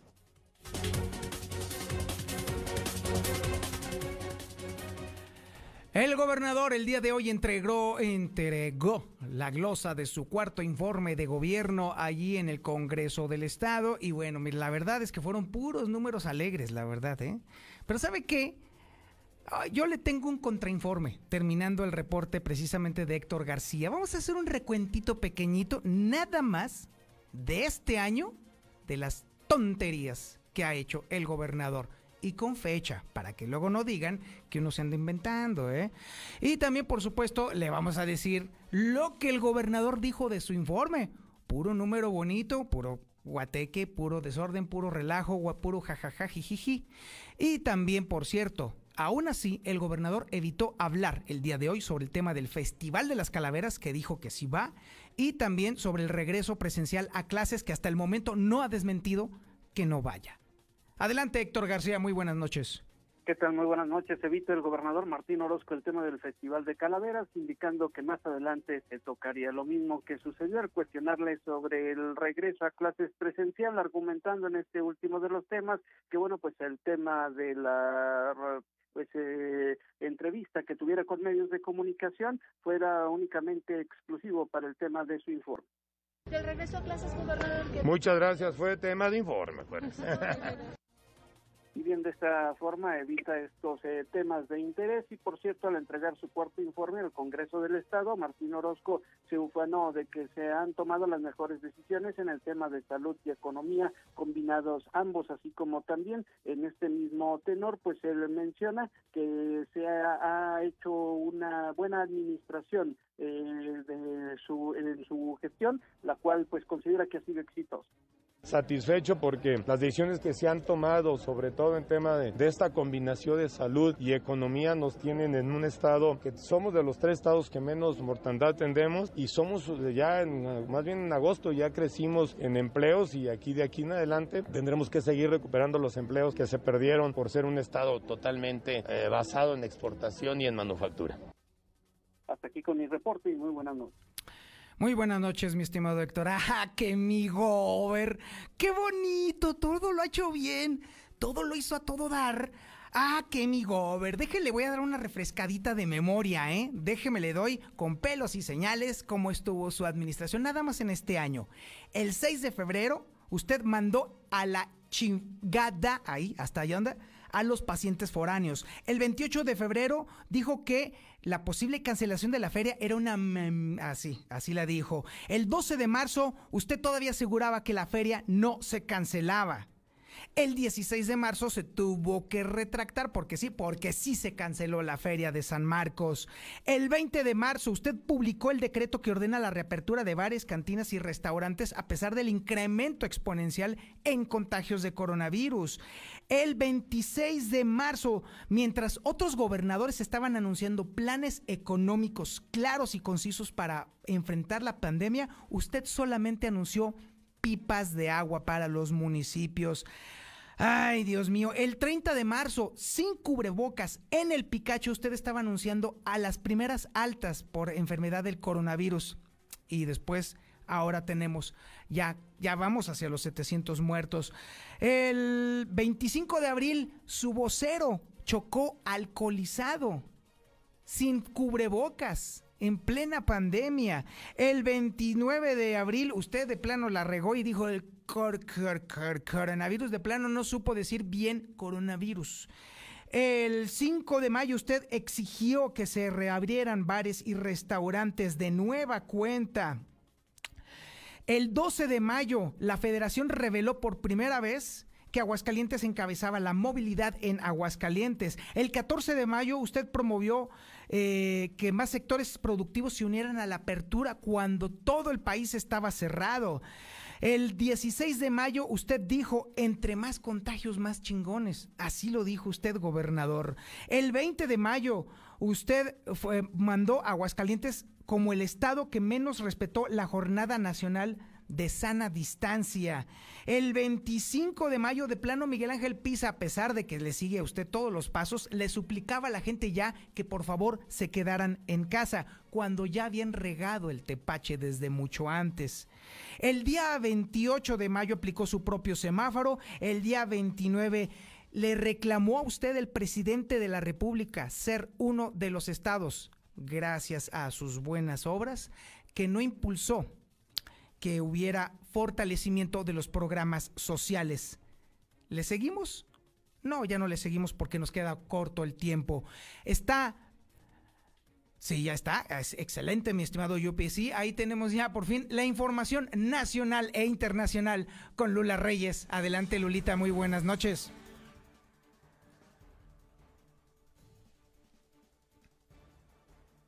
El gobernador el día de hoy entregó, entregó la glosa de su cuarto informe de gobierno allí en el Congreso del Estado. Y bueno, la verdad es que fueron puros números alegres, la verdad, ¿eh? Pero ¿sabe qué? Yo le tengo un contrainforme, terminando el reporte precisamente de Héctor García. Vamos a hacer un recuentito pequeñito, nada más, de este año, de las tonterías que ha hecho el gobernador. Y con fecha, para que luego no digan que uno se anda inventando, ¿eh? Y también, por supuesto, le vamos a decir lo que el gobernador dijo de su informe. Puro número bonito, puro guateque, puro desorden, puro relajo, gua- puro jajaja, jijiji. Y también, por cierto, aún así, el gobernador evitó hablar el día de hoy sobre el tema del Festival de las Calaveras, que dijo que sí va, y también sobre el regreso presencial a clases, que hasta el momento no ha desmentido que no vaya. Adelante, Héctor García, muy buenas noches. ¿Qué tal? Muy buenas noches. Evita el gobernador Martín Orozco el tema del Festival de Calaveras, indicando que más adelante se tocaría lo mismo que sucedió al cuestionarle sobre el regreso a clases presencial, argumentando en este último de los temas que, bueno, pues el tema de la pues eh, entrevista que tuviera con medios de comunicación fuera únicamente exclusivo para el tema de su informe. Del regreso a clases, gobernador. ¿qué- Muchas gracias, fue tema de informe, pues. y bien de esta forma evita estos eh, temas de interés. Y por cierto al entregar su cuarto informe al Congreso del Estado Martín Orozco se ufanó de que se han tomado las mejores decisiones en el tema de salud y economía combinados ambos así como también en este mismo tenor pues él menciona que se ha, ha hecho una buena administración eh, de su en su gestión la cual pues considera que ha sido exitosa Satisfecho porque las decisiones que se han tomado, sobre todo en tema de, esta combinación de salud y economía, nos tienen en un estado que somos de los tres estados que menos mortandad tendemos y somos eh, ya, en, más bien en agosto, ya crecimos en empleos y aquí de aquí en adelante tendremos que seguir recuperando los empleos que se perdieron por ser un estado totalmente eh, basado en exportación y en manufactura. hasta aquí con mi reporte y muy buenas noches Muy buenas noches, mi estimado Héctor. ¡Ah, que mi gober! ¡Qué bonito! Todo lo ha hecho bien. Todo lo hizo a todo dar. ¡Ah, que mi gober! Déjele, voy a dar una refrescadita de memoria, ¿eh? Déjeme, le doy con pelos y señales cómo estuvo su administración, nada más en este año. El 6 de febrero, usted mandó a la chingada, ahí, hasta allá anda, a los pacientes foráneos. El 28 de febrero dijo que la posible cancelación de la feria era una... mem- Así, así la dijo. El 12 de marzo usted todavía aseguraba que la feria no se cancelaba. El 16 de marzo se tuvo que retractar porque sí, porque sí se canceló la feria de San Marcos. El 20 de marzo usted publicó el decreto que ordena la reapertura de bares, cantinas y restaurantes a pesar del incremento exponencial en contagios de coronavirus. El 26 de marzo, mientras otros gobernadores estaban anunciando planes económicos claros y concisos para enfrentar la pandemia, usted solamente anunció pipas de agua para los municipios. Ay, Dios mío, el 30 de marzo, sin cubrebocas, en el Picacho, usted estaba anunciando a las primeras altas por enfermedad del coronavirus. Y después, ahora tenemos, ya, ya vamos hacia los 700 muertos. El 25 de abril, su vocero chocó alcoholizado, sin cubrebocas en plena pandemia. El 29 de abril usted de plano la regó y dijo el coronavirus de plano no supo decir bien coronavirus. El 5 de mayo usted exigió que se reabrieran bares y restaurantes de nueva cuenta. El 12 de mayo la federación reveló por primera vez que Aguascalientes encabezaba la movilidad en Aguascalientes. El 14 de mayo usted promovió eh, que más sectores productivos se unieran a la apertura cuando todo el país estaba cerrado. El 16 de mayo usted dijo, entre más contagios, más chingones. Así lo dijo usted, gobernador. El 20 de mayo usted mandó a Aguascalientes como el estado que menos respetó la jornada nacional de sana distancia. El 25 de mayo, de plano, Miguel Ángel Pisa, a pesar de que le sigue a usted todos los pasos, le suplicaba a la gente ya que por favor se quedaran en casa, cuando ya habían regado el tepache desde mucho antes. El día 28 de mayo aplicó su propio semáforo, el día 29 le reclamó a usted el presidente de la República ser uno de los estados, gracias a sus buenas obras, que no impulsó que hubiera fortalecimiento de los programas sociales. ¿Le seguimos? No, ya no le seguimos porque nos queda corto el tiempo. Está Sí, ya está. Es excelente, mi estimado UPC. Ahí tenemos ya por fin la información nacional e internacional con Lula Reyes. Adelante, Lulita. Muy buenas noches.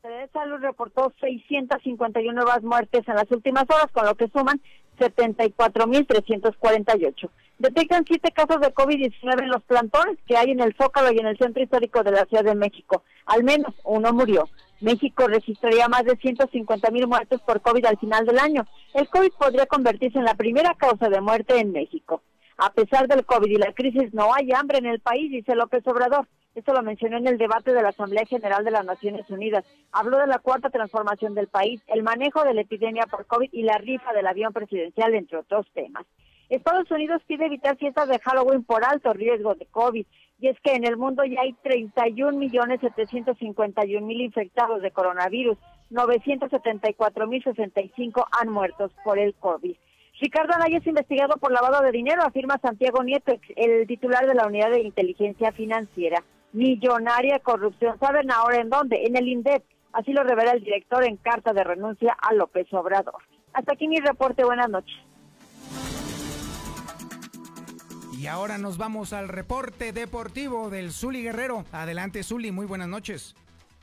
De Salud reportó 651 nuevas muertes en las últimas horas, con lo que suman 74.348. Detectan siete casos de COVID-19 en los plantones que hay en el Zócalo y en el centro histórico de la Ciudad de México. Al menos uno murió. México registraría más de 150.000 muertes por COVID al final del año. El COVID podría convertirse en la primera causa de muerte en México. A pesar del COVID y la crisis, no hay hambre en el país, dice López Obrador. Esto lo mencionó en el debate de la Asamblea General de las Naciones Unidas. Habló de la cuarta transformación del país, el manejo de la epidemia por COVID y la rifa del avión presidencial, entre otros temas. Estados Unidos pide evitar fiestas de Halloween por alto riesgo de COVID. Y es que en el mundo ya hay 31 millones 751 mil infectados de coronavirus, 974 mil 65 han muerto por el COVID. Ricardo Anaya es investigado por lavado de dinero, afirma Santiago Nieto, el titular de la Unidad de Inteligencia Financiera millonaria corrupción. ¿Saben ahora en dónde? En el INDEP. Así lo revela el director en carta de renuncia a López Obrador. Hasta aquí mi reporte. Buenas noches. Y ahora nos vamos al reporte deportivo del Zuli Guerrero. Adelante, Zuli. Muy buenas noches.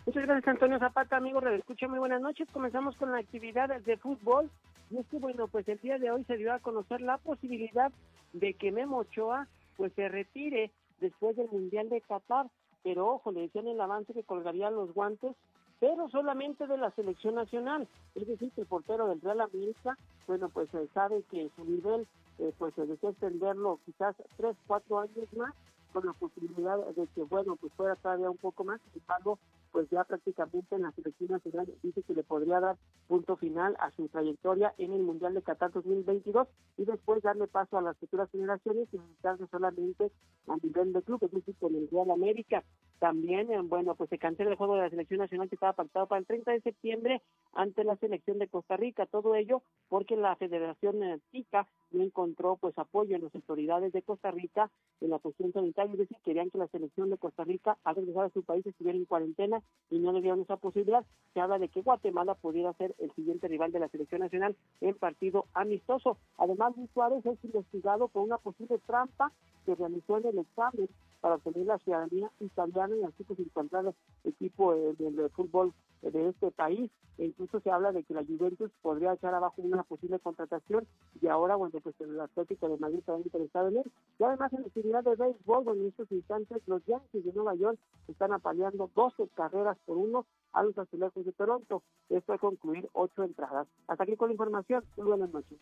Muchas gracias, Antonio Zapata, amigos de Escucha. Muy buenas noches. Comenzamos con la actividad de fútbol. Y es que, bueno, pues el día de hoy se dio a conocer la posibilidad de que Memo Ochoa pues se retire después del Mundial de Qatar pero ojo, le decían el avance que colgaría los guantes, pero solamente de la selección nacional. Es decir, que el portero del Real América, bueno, pues se sabe que su nivel, eh, pues se desea extenderlo quizás tres, cuatro años más, con la posibilidad de que, bueno, pues fuera todavía un poco más, sin embargo, pues ya prácticamente en la selección nacional dice que le podría dar punto final a su trayectoria en el Mundial de Qatar 2022 y después darle paso a las futuras generaciones y dedicarse solamente a nivel de club, es decir, con el Real América. También, eh, bueno, pues se cancela el juego de la selección nacional que estaba pactado para el 30 de septiembre ante la selección de Costa Rica. Todo ello porque la Federación eh, TICA no encontró pues apoyo en las autoridades de Costa Rica en la cuestión sanitaria, es decir, querían que la selección de Costa Rica, al regresar a su país, estuviera en cuarentena Y no le dieron esa posibilidad. Se habla de que Guatemala pudiera ser el siguiente rival de la selección nacional en partido amistoso. Además, Luis Suárez es investigado por una posible trampa que realizó en el examen para obtener la ciudadanía italiana y así pues encontrar equipo eh, del fútbol de este país. E incluso se habla de que la Juventus podría echar abajo una posible contratación y ahora, bueno, pues el Atlético de Madrid está interesado en él. Y además en la actividad de béisbol, en estos instantes los Yankees de Nueva York están apaleando 12 carreras por uno a los azulejos de Toronto. Esto es concluir ocho entradas. Hasta aquí con la información. Muy buenas noches.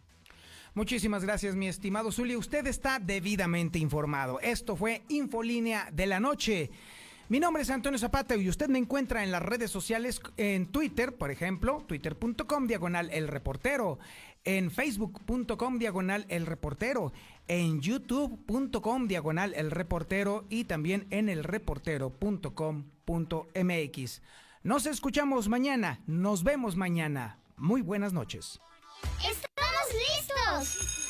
Muchísimas gracias, mi estimado Zuli. Usted está debidamente informado. Esto fue Infolínea de la Noche. Mi nombre es Antonio Zapata y usted me encuentra en las redes sociales, en Twitter, por ejemplo, twitter.com diagonal el reportero, en facebook.com diagonal el reportero, en youtube.com diagonal el reportero y también en elreportero.com.mx. Nos escuchamos mañana, nos vemos mañana. Muy buenas noches. ¡Estamos listos! house.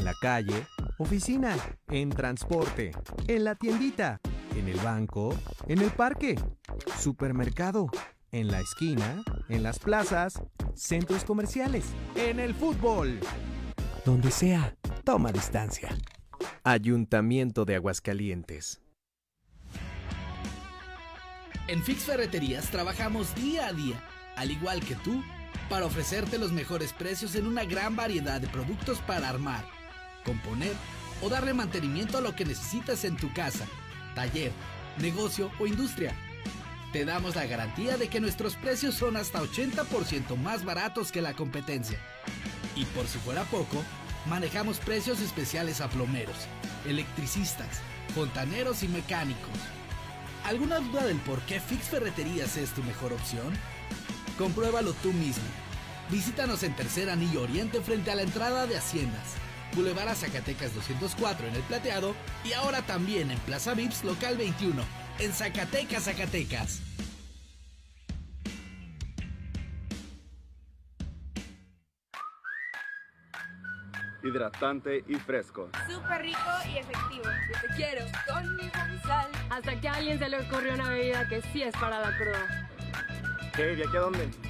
En la calle, oficina, en transporte, en la tiendita, en el banco, en el parque, supermercado, en la esquina, en las plazas, centros comerciales, en el fútbol. Donde sea, toma distancia. Ayuntamiento de Aguascalientes. En Fix Ferreterías trabajamos día a día, al igual que tú, para ofrecerte los mejores precios en una gran variedad de productos para armar, componer o darle mantenimiento a lo que necesitas en tu casa, taller, negocio o industria. Te damos la garantía de que nuestros precios son hasta 80% más baratos que la competencia. Y por si fuera poco, manejamos precios especiales a plomeros, electricistas, fontaneros y mecánicos. ¿Alguna duda del por qué Fix Ferreterías es tu mejor opción? Compruébalo tú mismo. Visítanos en Tercer Anillo Oriente frente a la entrada de Haciendas. Boulevard a Zacatecas 204 en El Plateado y ahora también en Plaza Vips Local 21 en Zacatecas, Zacatecas. hidratante y fresco. Súper rico y efectivo. Yo te quiero con mi sal. Hasta que a alguien se le ocurrió una bebida que sí es para la cruda. ¿Qué? ¿De aquí a dónde?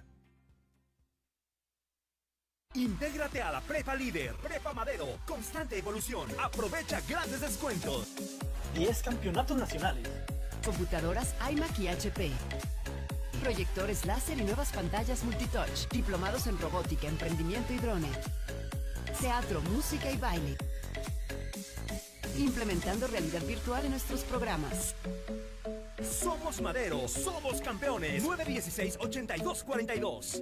Intégrate a la Prepa Líder, Prepa Madero, constante evolución. Aprovecha grandes descuentos. 10 campeonatos nacionales. Computadoras iMac y HP. Proyectores láser y nuevas pantallas multitouch. Diplomados en robótica, emprendimiento y drone. Teatro, música y baile. Implementando realidad virtual en nuestros programas. Somos Madero, somos campeones. 916-8242.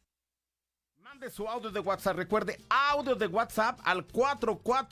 Mande su audio de WhatsApp. Recuerde, audio de WhatsApp al 44